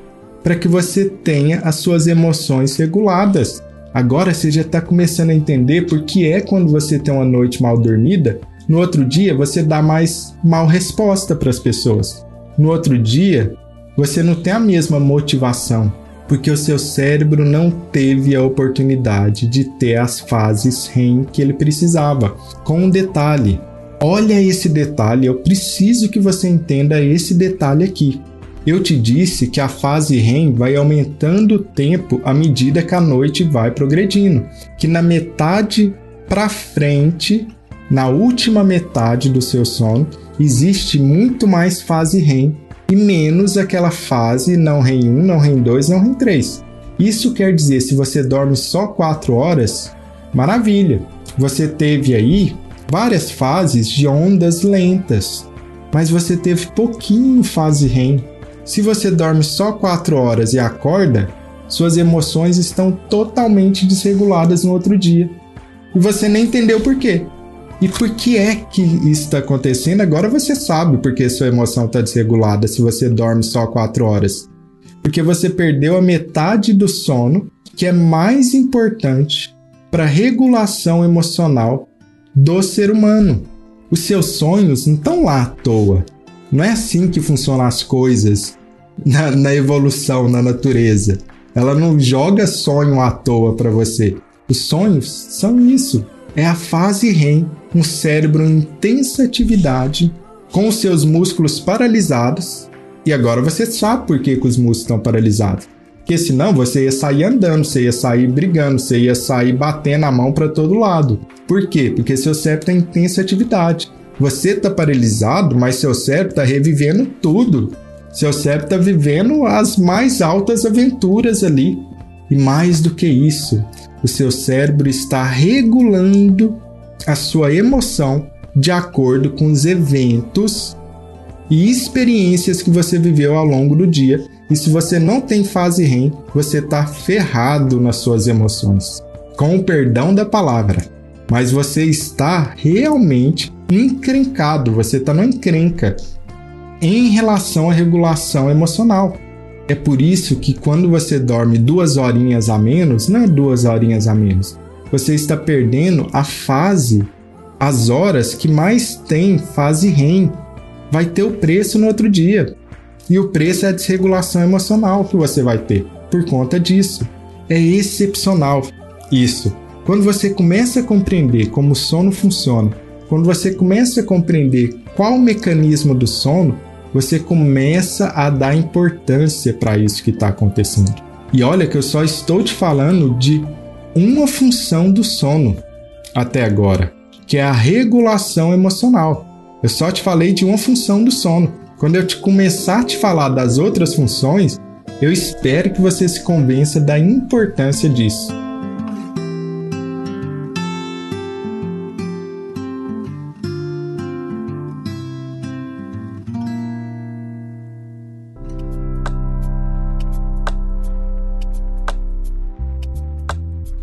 para que você tenha as suas emoções reguladas. Agora você já está começando a entender por que é quando você tem uma noite mal dormida, no outro dia você dá mais mal resposta para as pessoas. No outro dia você não tem a mesma motivação, porque o seu cérebro não teve a oportunidade de ter as fases REM que ele precisava. Com um detalhe, olha esse detalhe, eu preciso que você entenda esse detalhe aqui. Eu te disse que a fase REM vai aumentando o tempo à medida que a noite vai progredindo, que na metade para frente, na última metade do seu sono, existe muito mais fase REM e menos aquela fase não REM 1, não REM 2, não REM 3. Isso quer dizer, se você dorme só 4 horas, maravilha. Você teve aí várias fases de ondas lentas, mas você teve pouquinho fase REM. Se você dorme só 4 horas e acorda, suas emoções estão totalmente desreguladas no outro dia. E você nem entendeu por quê. E por que é que isso está acontecendo? Agora você sabe porque sua emoção está desregulada se você dorme só 4 horas. Porque você perdeu a metade do sono, que é mais importante para a regulação emocional do ser humano. Os seus sonhos não estão lá à toa. Não é assim que funcionam as coisas na, na evolução, na natureza. Ela não joga sonho à toa para você. Os sonhos são isso é a fase REM, um cérebro em intensa atividade, com seus músculos paralisados. E agora você sabe por que, que os músculos estão paralisados. Porque senão você ia sair andando, você ia sair brigando, você ia sair batendo a mão para todo lado. Por quê? Porque seu cérebro tem intensa atividade. Você está paralisado, mas seu cérebro está revivendo tudo. Seu cérebro está vivendo as mais altas aventuras ali. E mais do que isso, o seu cérebro está regulando a sua emoção de acordo com os eventos e experiências que você viveu ao longo do dia. E se você não tem fase REM, você está ferrado nas suas emoções. Com o perdão da palavra. Mas você está realmente encrencado, você está no encrenca em relação à regulação emocional. É por isso que quando você dorme duas horinhas a menos, não é duas horinhas a menos, você está perdendo a fase, as horas que mais tem fase REM. Vai ter o preço no outro dia. E o preço é a desregulação emocional que você vai ter por conta disso. É excepcional isso. Quando você começa a compreender como o sono funciona, quando você começa a compreender qual o mecanismo do sono, você começa a dar importância para isso que está acontecendo. E olha que eu só estou te falando de uma função do sono até agora, que é a regulação emocional. Eu só te falei de uma função do sono. Quando eu te começar a te falar das outras funções, eu espero que você se convença da importância disso.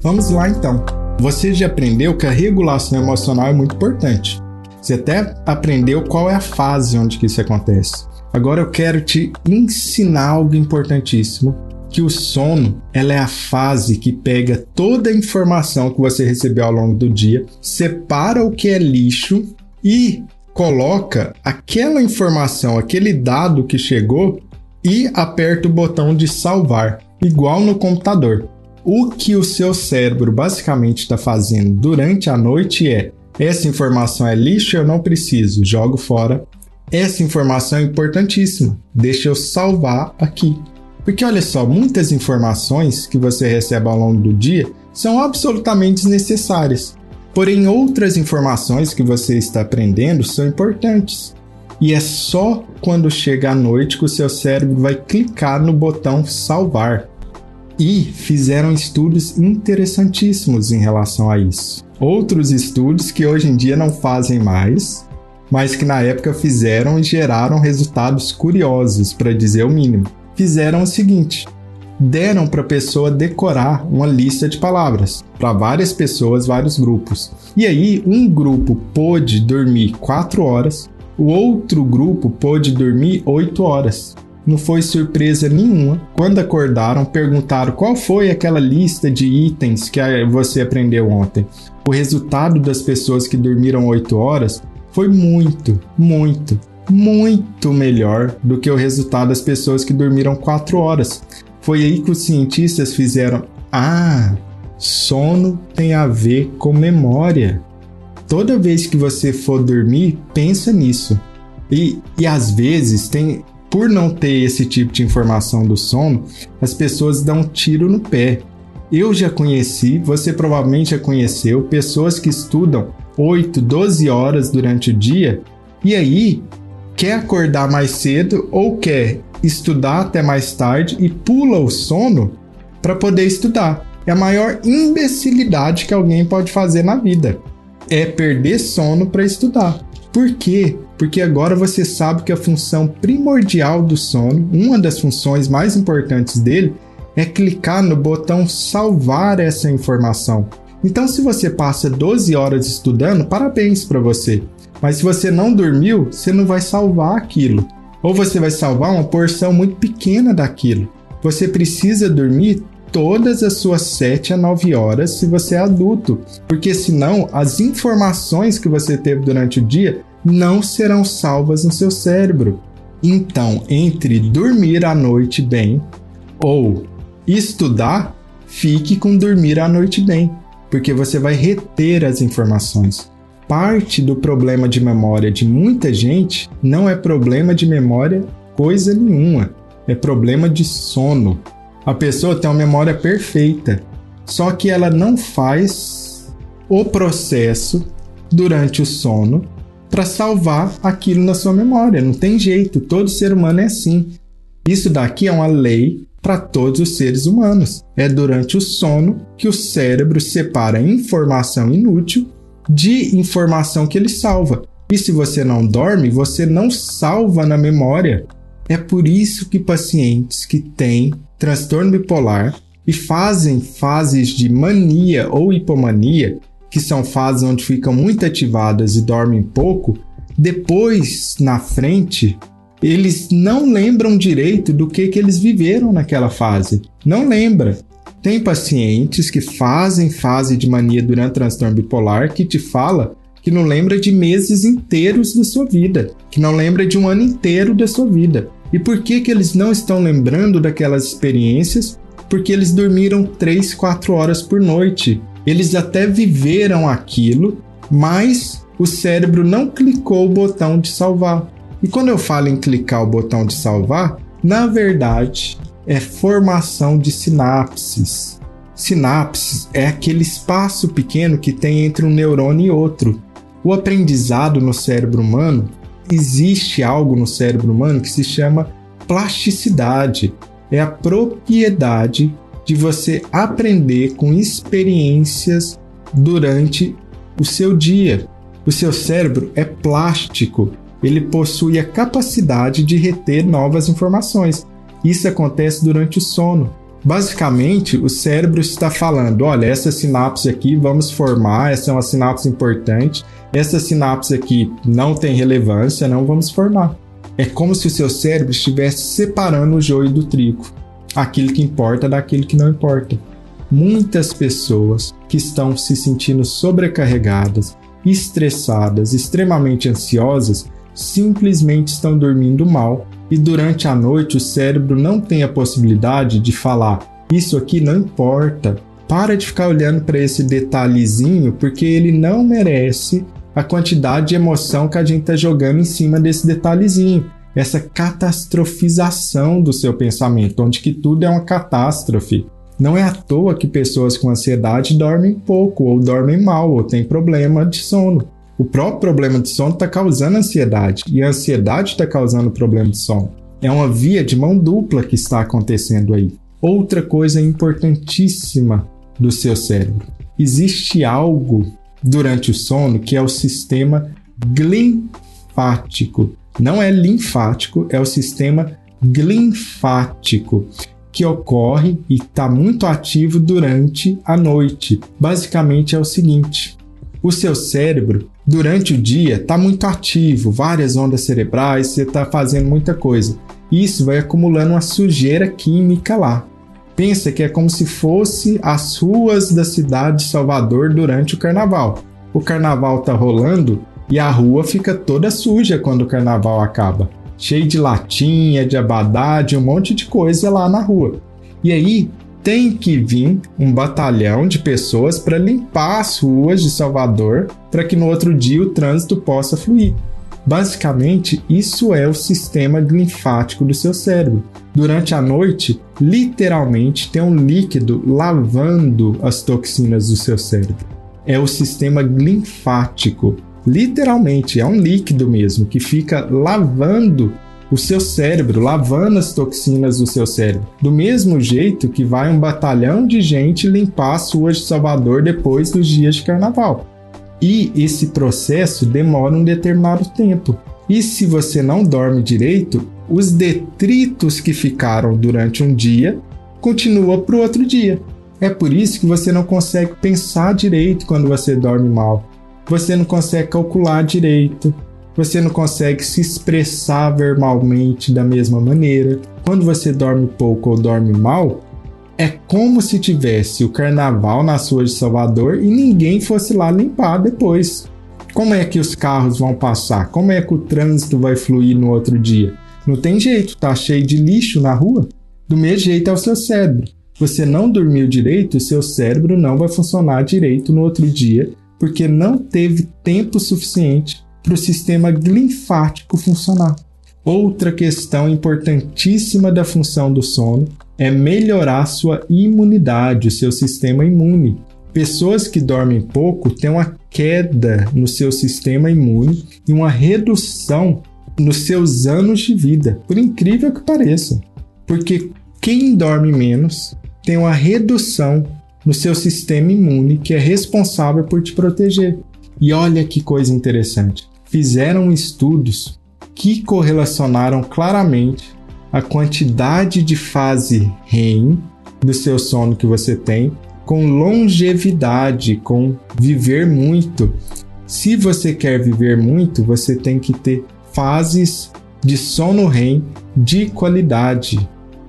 Vamos lá então. Você já aprendeu que a regulação emocional é muito importante. Você até aprendeu qual é a fase onde que isso acontece. Agora eu quero te ensinar algo importantíssimo, que o sono, ela é a fase que pega toda a informação que você recebeu ao longo do dia, separa o que é lixo e coloca aquela informação, aquele dado que chegou e aperta o botão de salvar, igual no computador. O que o seu cérebro basicamente está fazendo durante a noite é: essa informação é lixo, eu não preciso, jogo fora. Essa informação é importantíssima, deixa eu salvar aqui. Porque olha só, muitas informações que você recebe ao longo do dia são absolutamente necessárias. Porém, outras informações que você está aprendendo são importantes. E é só quando chega a noite que o seu cérebro vai clicar no botão salvar. E fizeram estudos interessantíssimos em relação a isso. Outros estudos que hoje em dia não fazem mais, mas que na época fizeram e geraram resultados curiosos, para dizer o mínimo. Fizeram o seguinte: deram para a pessoa decorar uma lista de palavras para várias pessoas, vários grupos. E aí, um grupo pôde dormir 4 horas, o outro grupo pôde dormir 8 horas. Não foi surpresa nenhuma. Quando acordaram, perguntaram qual foi aquela lista de itens que você aprendeu ontem. O resultado das pessoas que dormiram 8 horas foi muito, muito, muito melhor do que o resultado das pessoas que dormiram 4 horas. Foi aí que os cientistas fizeram: ah, sono tem a ver com memória. Toda vez que você for dormir, pensa nisso. E, e às vezes tem, por não ter esse tipo de informação do sono, as pessoas dão um tiro no pé. Eu já conheci, você provavelmente já conheceu, pessoas que estudam 8, 12 horas durante o dia e aí quer acordar mais cedo ou quer estudar até mais tarde e pula o sono para poder estudar. É a maior imbecilidade que alguém pode fazer na vida. É perder sono para estudar. Por quê? Porque agora você sabe que a função primordial do sono, uma das funções mais importantes dele, é clicar no botão salvar essa informação. Então, se você passa 12 horas estudando, parabéns para você. Mas se você não dormiu, você não vai salvar aquilo ou você vai salvar uma porção muito pequena daquilo. Você precisa dormir todas as suas 7 a 9 horas se você é adulto, porque senão as informações que você teve durante o dia não serão salvas no seu cérebro. Então, entre dormir à noite bem ou estudar, fique com dormir à noite bem, porque você vai reter as informações parte do problema de memória de muita gente não é problema de memória coisa nenhuma, é problema de sono. A pessoa tem uma memória perfeita, só que ela não faz o processo durante o sono para salvar aquilo na sua memória. Não tem jeito, todo ser humano é assim. Isso daqui é uma lei para todos os seres humanos. É durante o sono que o cérebro separa informação inútil de informação que ele salva. E se você não dorme, você não salva na memória. É por isso que pacientes que têm transtorno bipolar e fazem fases de mania ou hipomania, que são fases onde ficam muito ativadas e dormem pouco, depois na frente eles não lembram direito do que, que eles viveram naquela fase. Não lembra. Tem pacientes que fazem fase de mania durante transtorno bipolar que te fala que não lembra de meses inteiros da sua vida, que não lembra de um ano inteiro da sua vida. E por que que eles não estão lembrando daquelas experiências? Porque eles dormiram 3, 4 horas por noite. Eles até viveram aquilo, mas o cérebro não clicou o botão de salvar. E quando eu falo em clicar o botão de salvar, na verdade, é formação de sinapses. Sinapses é aquele espaço pequeno que tem entre um neurônio e outro. O aprendizado no cérebro humano, existe algo no cérebro humano que se chama plasticidade. É a propriedade de você aprender com experiências durante o seu dia. O seu cérebro é plástico, ele possui a capacidade de reter novas informações. Isso acontece durante o sono. Basicamente, o cérebro está falando: olha, essa sinapse aqui vamos formar, essa é uma sinapse importante, essa sinapse aqui não tem relevância, não vamos formar. É como se o seu cérebro estivesse separando o joio do trigo, aquilo que importa daquilo que não importa. Muitas pessoas que estão se sentindo sobrecarregadas, estressadas, extremamente ansiosas, simplesmente estão dormindo mal e durante a noite o cérebro não tem a possibilidade de falar: Isso aqui não importa. Para de ficar olhando para esse detalhezinho porque ele não merece a quantidade de emoção que a gente está jogando em cima desse detalhezinho. Essa catastrofização do seu pensamento, onde que tudo é uma catástrofe. Não é à toa que pessoas com ansiedade dormem pouco, ou dormem mal, ou têm problema de sono. O próprio problema de sono está causando ansiedade, e a ansiedade está causando problema de sono. É uma via de mão dupla que está acontecendo aí. Outra coisa importantíssima do seu cérebro: existe algo durante o sono que é o sistema linfático. Não é linfático, é o sistema linfático que ocorre e está muito ativo durante a noite. Basicamente é o seguinte: o seu cérebro durante o dia está muito ativo, várias ondas cerebrais, você está fazendo muita coisa. Isso vai acumulando uma sujeira química lá. Pensa que é como se fosse as ruas da cidade de Salvador durante o carnaval. O carnaval tá rolando e a rua fica toda suja quando o carnaval acaba cheio de latinha, de abadá, de um monte de coisa lá na rua. E aí tem que vir um batalhão de pessoas para limpar as ruas de Salvador para que no outro dia o trânsito possa fluir. Basicamente, isso é o sistema linfático do seu cérebro. Durante a noite, literalmente tem um líquido lavando as toxinas do seu cérebro. É o sistema linfático literalmente, é um líquido mesmo que fica lavando o seu cérebro, lavando as toxinas do seu cérebro. Do mesmo jeito que vai um batalhão de gente limpar as ruas de Salvador depois dos dias de carnaval. E esse processo demora um determinado tempo. E se você não dorme direito, os detritos que ficaram durante um dia continuam para o outro dia. É por isso que você não consegue pensar direito quando você dorme mal você não consegue calcular direito, você não consegue se expressar verbalmente da mesma maneira. Quando você dorme pouco ou dorme mal, é como se tivesse o carnaval na sua de Salvador e ninguém fosse lá limpar depois. Como é que os carros vão passar? Como é que o trânsito vai fluir no outro dia? Não tem jeito, tá cheio de lixo na rua. Do mesmo jeito é o seu cérebro. Você não dormiu direito, seu cérebro não vai funcionar direito no outro dia porque não teve tempo suficiente para o sistema linfático funcionar. Outra questão importantíssima da função do sono é melhorar sua imunidade, o seu sistema imune. Pessoas que dormem pouco têm uma queda no seu sistema imune e uma redução nos seus anos de vida, por incrível que pareça. Porque quem dorme menos tem uma redução no seu sistema imune que é responsável por te proteger. E olha que coisa interessante. Fizeram estudos que correlacionaram claramente a quantidade de fase REM do seu sono que você tem com longevidade, com viver muito. Se você quer viver muito, você tem que ter fases de sono REM de qualidade,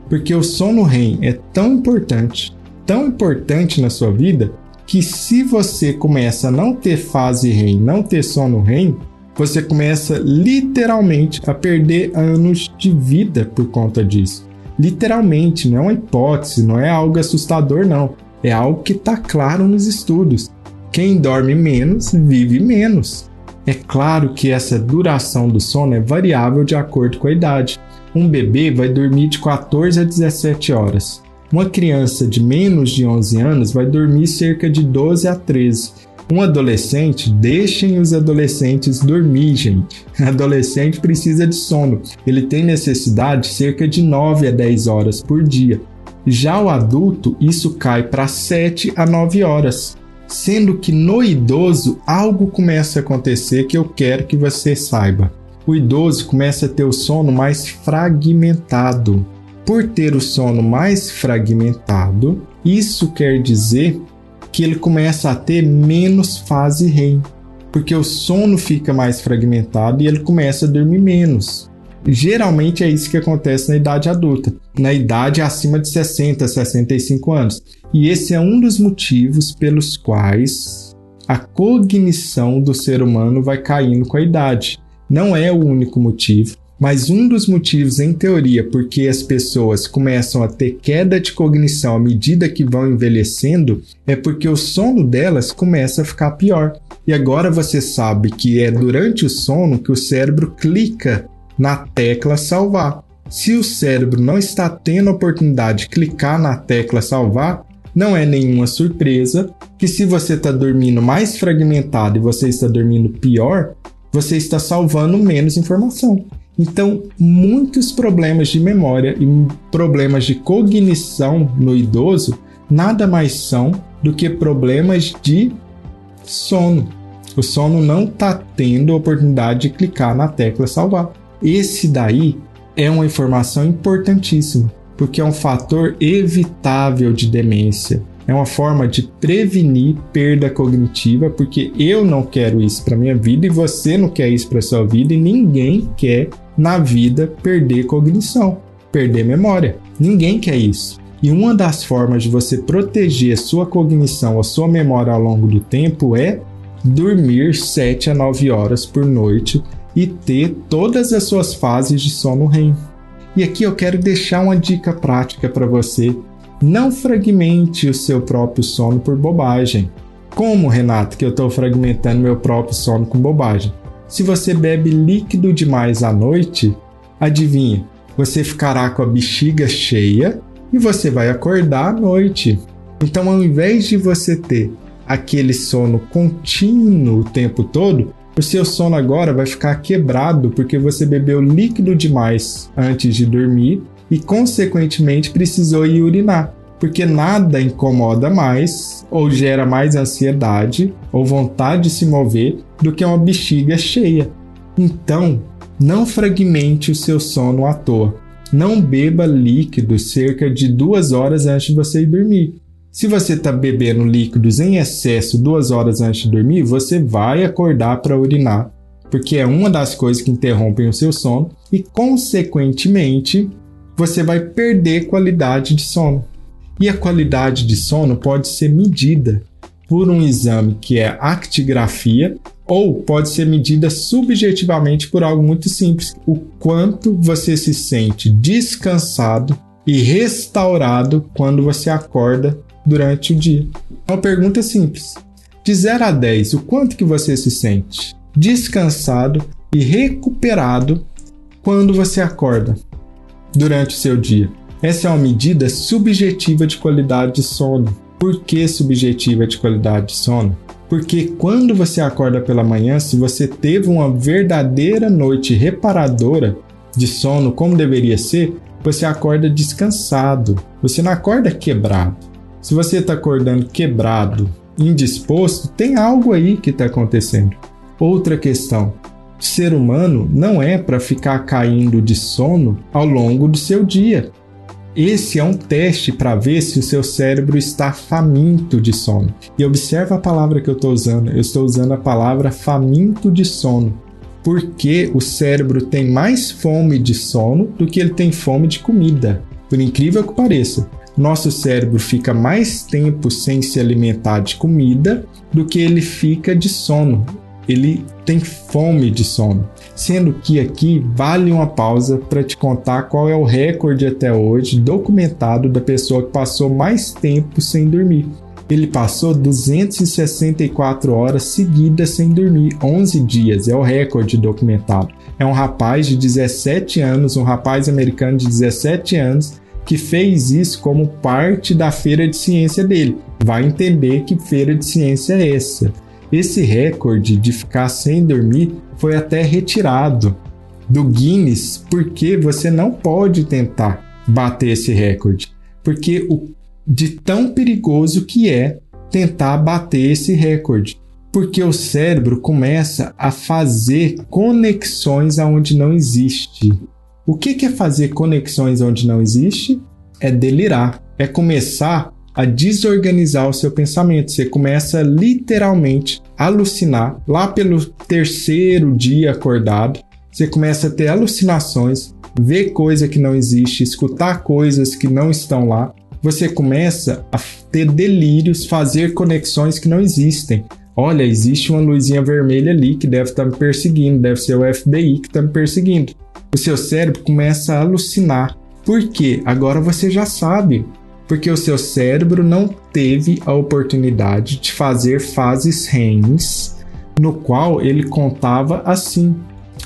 porque o sono REM é tão importante tão importante na sua vida que se você começa a não ter fase REM, não ter sono REM, você começa literalmente a perder anos de vida por conta disso. Literalmente, não é uma hipótese, não é algo assustador, não. É algo que está claro nos estudos. Quem dorme menos vive menos. É claro que essa duração do sono é variável de acordo com a idade. Um bebê vai dormir de 14 a 17 horas. Uma criança de menos de 11 anos vai dormir cerca de 12 a 13. Um adolescente, deixem os adolescentes dormir, gente. Adolescente precisa de sono. Ele tem necessidade de cerca de 9 a 10 horas por dia. Já o adulto, isso cai para 7 a 9 horas. Sendo que no idoso algo começa a acontecer que eu quero que você saiba. O idoso começa a ter o sono mais fragmentado. Por ter o sono mais fragmentado, isso quer dizer que ele começa a ter menos fase REM, porque o sono fica mais fragmentado e ele começa a dormir menos. Geralmente é isso que acontece na idade adulta, na idade acima de 60, 65 anos. E esse é um dos motivos pelos quais a cognição do ser humano vai caindo com a idade. Não é o único motivo, mas um dos motivos, em teoria, porque as pessoas começam a ter queda de cognição à medida que vão envelhecendo é porque o sono delas começa a ficar pior. E agora você sabe que é durante o sono que o cérebro clica na tecla salvar. Se o cérebro não está tendo a oportunidade de clicar na tecla salvar, não é nenhuma surpresa que se você está dormindo mais fragmentado e você está dormindo pior, você está salvando menos informação. Então, muitos problemas de memória e problemas de cognição no idoso nada mais são do que problemas de sono. O sono não está tendo a oportunidade de clicar na tecla salvar. Esse daí é uma informação importantíssima, porque é um fator evitável de demência. É uma forma de prevenir perda cognitiva, porque eu não quero isso para minha vida e você não quer isso para sua vida e ninguém quer na vida perder cognição, perder memória. Ninguém quer isso. E uma das formas de você proteger a sua cognição, a sua memória ao longo do tempo é dormir 7 a 9 horas por noite e ter todas as suas fases de sono REM. E aqui eu quero deixar uma dica prática para você. Não fragmente o seu próprio sono por bobagem. Como, Renato, que eu estou fragmentando meu próprio sono com bobagem? Se você bebe líquido demais à noite, adivinha, você ficará com a bexiga cheia e você vai acordar à noite. Então, ao invés de você ter aquele sono contínuo o tempo todo, o seu sono agora vai ficar quebrado porque você bebeu líquido demais antes de dormir e, consequentemente, precisou ir urinar. Porque nada incomoda mais ou gera mais ansiedade ou vontade de se mover do que uma bexiga cheia. Então, não fragmente o seu sono à toa. Não beba líquido cerca de duas horas antes de você ir dormir. Se você está bebendo líquidos em excesso duas horas antes de dormir, você vai acordar para urinar, porque é uma das coisas que interrompem o seu sono e, consequentemente, você vai perder qualidade de sono. E a qualidade de sono pode ser medida por um exame que é actigrafia ou pode ser medida subjetivamente por algo muito simples: o quanto você se sente descansado e restaurado quando você acorda durante o dia. Uma pergunta simples. De 0 a 10, o quanto que você se sente descansado e recuperado quando você acorda durante o seu dia? Essa é uma medida subjetiva de qualidade de sono. Por que subjetiva de qualidade de sono? Porque quando você acorda pela manhã, se você teve uma verdadeira noite reparadora de sono como deveria ser, você acorda descansado. Você não acorda quebrado. Se você está acordando quebrado, indisposto, tem algo aí que está acontecendo. Outra questão: o ser humano não é para ficar caindo de sono ao longo do seu dia. Esse é um teste para ver se o seu cérebro está faminto de sono. E observa a palavra que eu estou usando. Eu estou usando a palavra faminto de sono. Porque o cérebro tem mais fome de sono do que ele tem fome de comida. Por incrível que pareça, nosso cérebro fica mais tempo sem se alimentar de comida do que ele fica de sono ele tem fome de sono. Sendo que aqui vale uma pausa para te contar qual é o recorde até hoje documentado da pessoa que passou mais tempo sem dormir. Ele passou 264 horas seguidas sem dormir, 11 dias, é o recorde documentado. É um rapaz de 17 anos, um rapaz americano de 17 anos, que fez isso como parte da feira de ciência dele. Vai entender que feira de ciência é essa. Esse recorde de ficar sem dormir foi até retirado do Guinness porque você não pode tentar bater esse recorde, porque o de tão perigoso que é tentar bater esse recorde, porque o cérebro começa a fazer conexões aonde não existe. O que é fazer conexões onde não existe? É delirar, é começar a desorganizar o seu pensamento. Você começa literalmente a alucinar lá pelo terceiro dia acordado. Você começa a ter alucinações, ver coisa que não existe, escutar coisas que não estão lá. Você começa a ter delírios, fazer conexões que não existem. Olha, existe uma luzinha vermelha ali que deve estar me perseguindo, deve ser o FBI que está me perseguindo. O seu cérebro começa a alucinar. Por quê? Agora você já sabe porque o seu cérebro não teve a oportunidade de fazer fases REMs, no qual ele contava assim: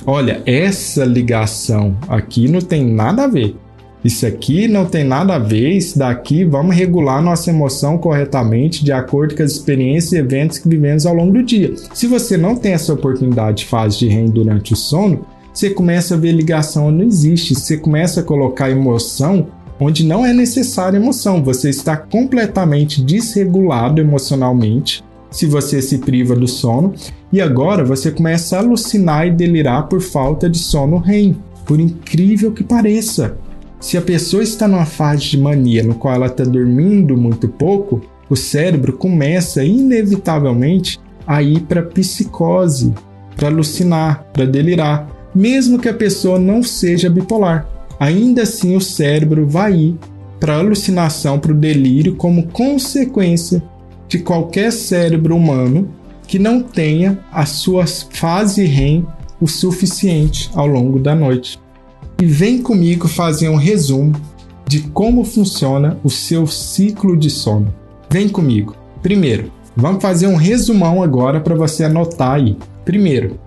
olha, essa ligação aqui não tem nada a ver. Isso aqui não tem nada a ver, isso daqui vamos regular nossa emoção corretamente de acordo com as experiências e eventos que vivemos ao longo do dia. Se você não tem essa oportunidade de fase de REM durante o sono, você começa a ver ligação não existe, você começa a colocar emoção onde não é necessária emoção, você está completamente desregulado emocionalmente se você se priva do sono e agora você começa a alucinar e delirar por falta de sono REM, por incrível que pareça. Se a pessoa está numa fase de mania no qual ela está dormindo muito pouco, o cérebro começa inevitavelmente a ir para psicose, para alucinar, para delirar, mesmo que a pessoa não seja bipolar. Ainda assim, o cérebro vai ir para alucinação, para o delírio, como consequência de qualquer cérebro humano que não tenha a sua fase REM o suficiente ao longo da noite e vem comigo fazer um resumo de como funciona o seu ciclo de sono. Vem comigo. Primeiro, vamos fazer um resumão agora para você anotar aí. Primeiro,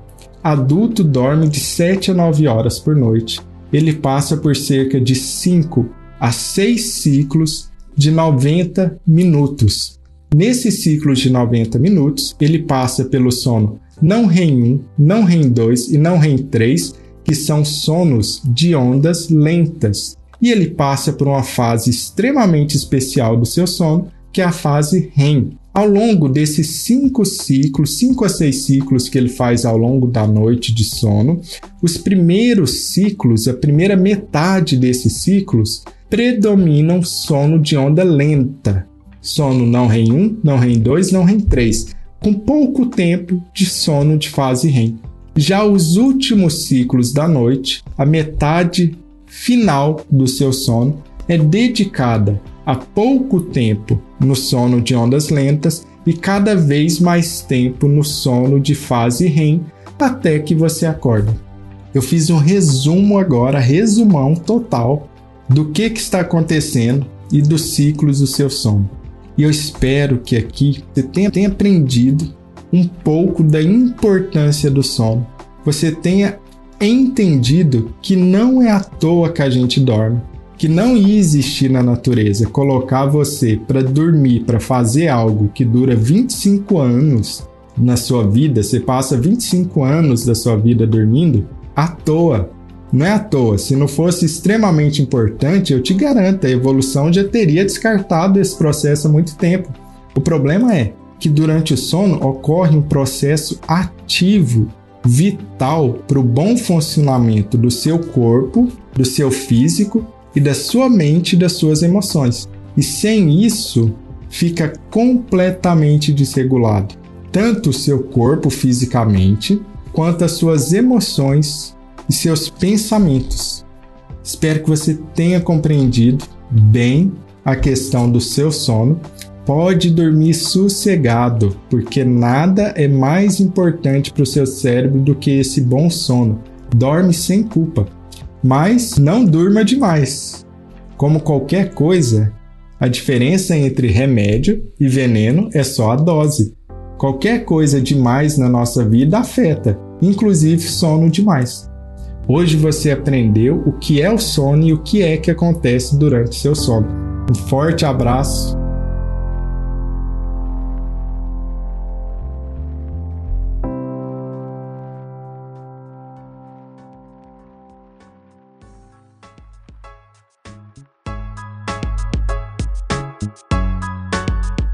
adulto dorme de 7 a 9 horas por noite. Ele passa por cerca de 5 a 6 ciclos de 90 minutos. Nesse ciclo de 90 minutos, ele passa pelo sono não REM 1, não REM 2 e não REM 3, que são sonos de ondas lentas. E ele passa por uma fase extremamente especial do seu sono, que é a fase REM. Ao longo desses cinco ciclos, cinco a seis ciclos que ele faz ao longo da noite de sono, os primeiros ciclos, a primeira metade desses ciclos, predominam sono de onda lenta. Sono não REM 1, não REM 2, não REM 3, com pouco tempo de sono de fase REM. Já os últimos ciclos da noite, a metade final do seu sono, é dedicada a pouco tempo no sono de ondas lentas e cada vez mais tempo no sono de fase REM até que você acorda. Eu fiz um resumo agora, resumão total do que, que está acontecendo e dos ciclos do seu sono. E eu espero que aqui você tenha, tenha aprendido um pouco da importância do sono. Você tenha entendido que não é à toa que a gente dorme, que não ia existir na natureza colocar você para dormir, para fazer algo que dura 25 anos na sua vida, você passa 25 anos da sua vida dormindo à toa. Não é à toa, se não fosse extremamente importante, eu te garanto, a evolução já teria descartado esse processo há muito tempo. O problema é, que durante o sono ocorre um processo ativo, vital para o bom funcionamento do seu corpo, do seu físico e da sua mente e das suas emoções. E sem isso, fica completamente desregulado, tanto o seu corpo fisicamente, quanto as suas emoções e seus pensamentos. Espero que você tenha compreendido bem a questão do seu sono Pode dormir sossegado, porque nada é mais importante para o seu cérebro do que esse bom sono. Dorme sem culpa. Mas não durma demais. Como qualquer coisa, a diferença entre remédio e veneno é só a dose. Qualquer coisa demais na nossa vida afeta, inclusive sono demais. Hoje você aprendeu o que é o sono e o que é que acontece durante seu sono. Um forte abraço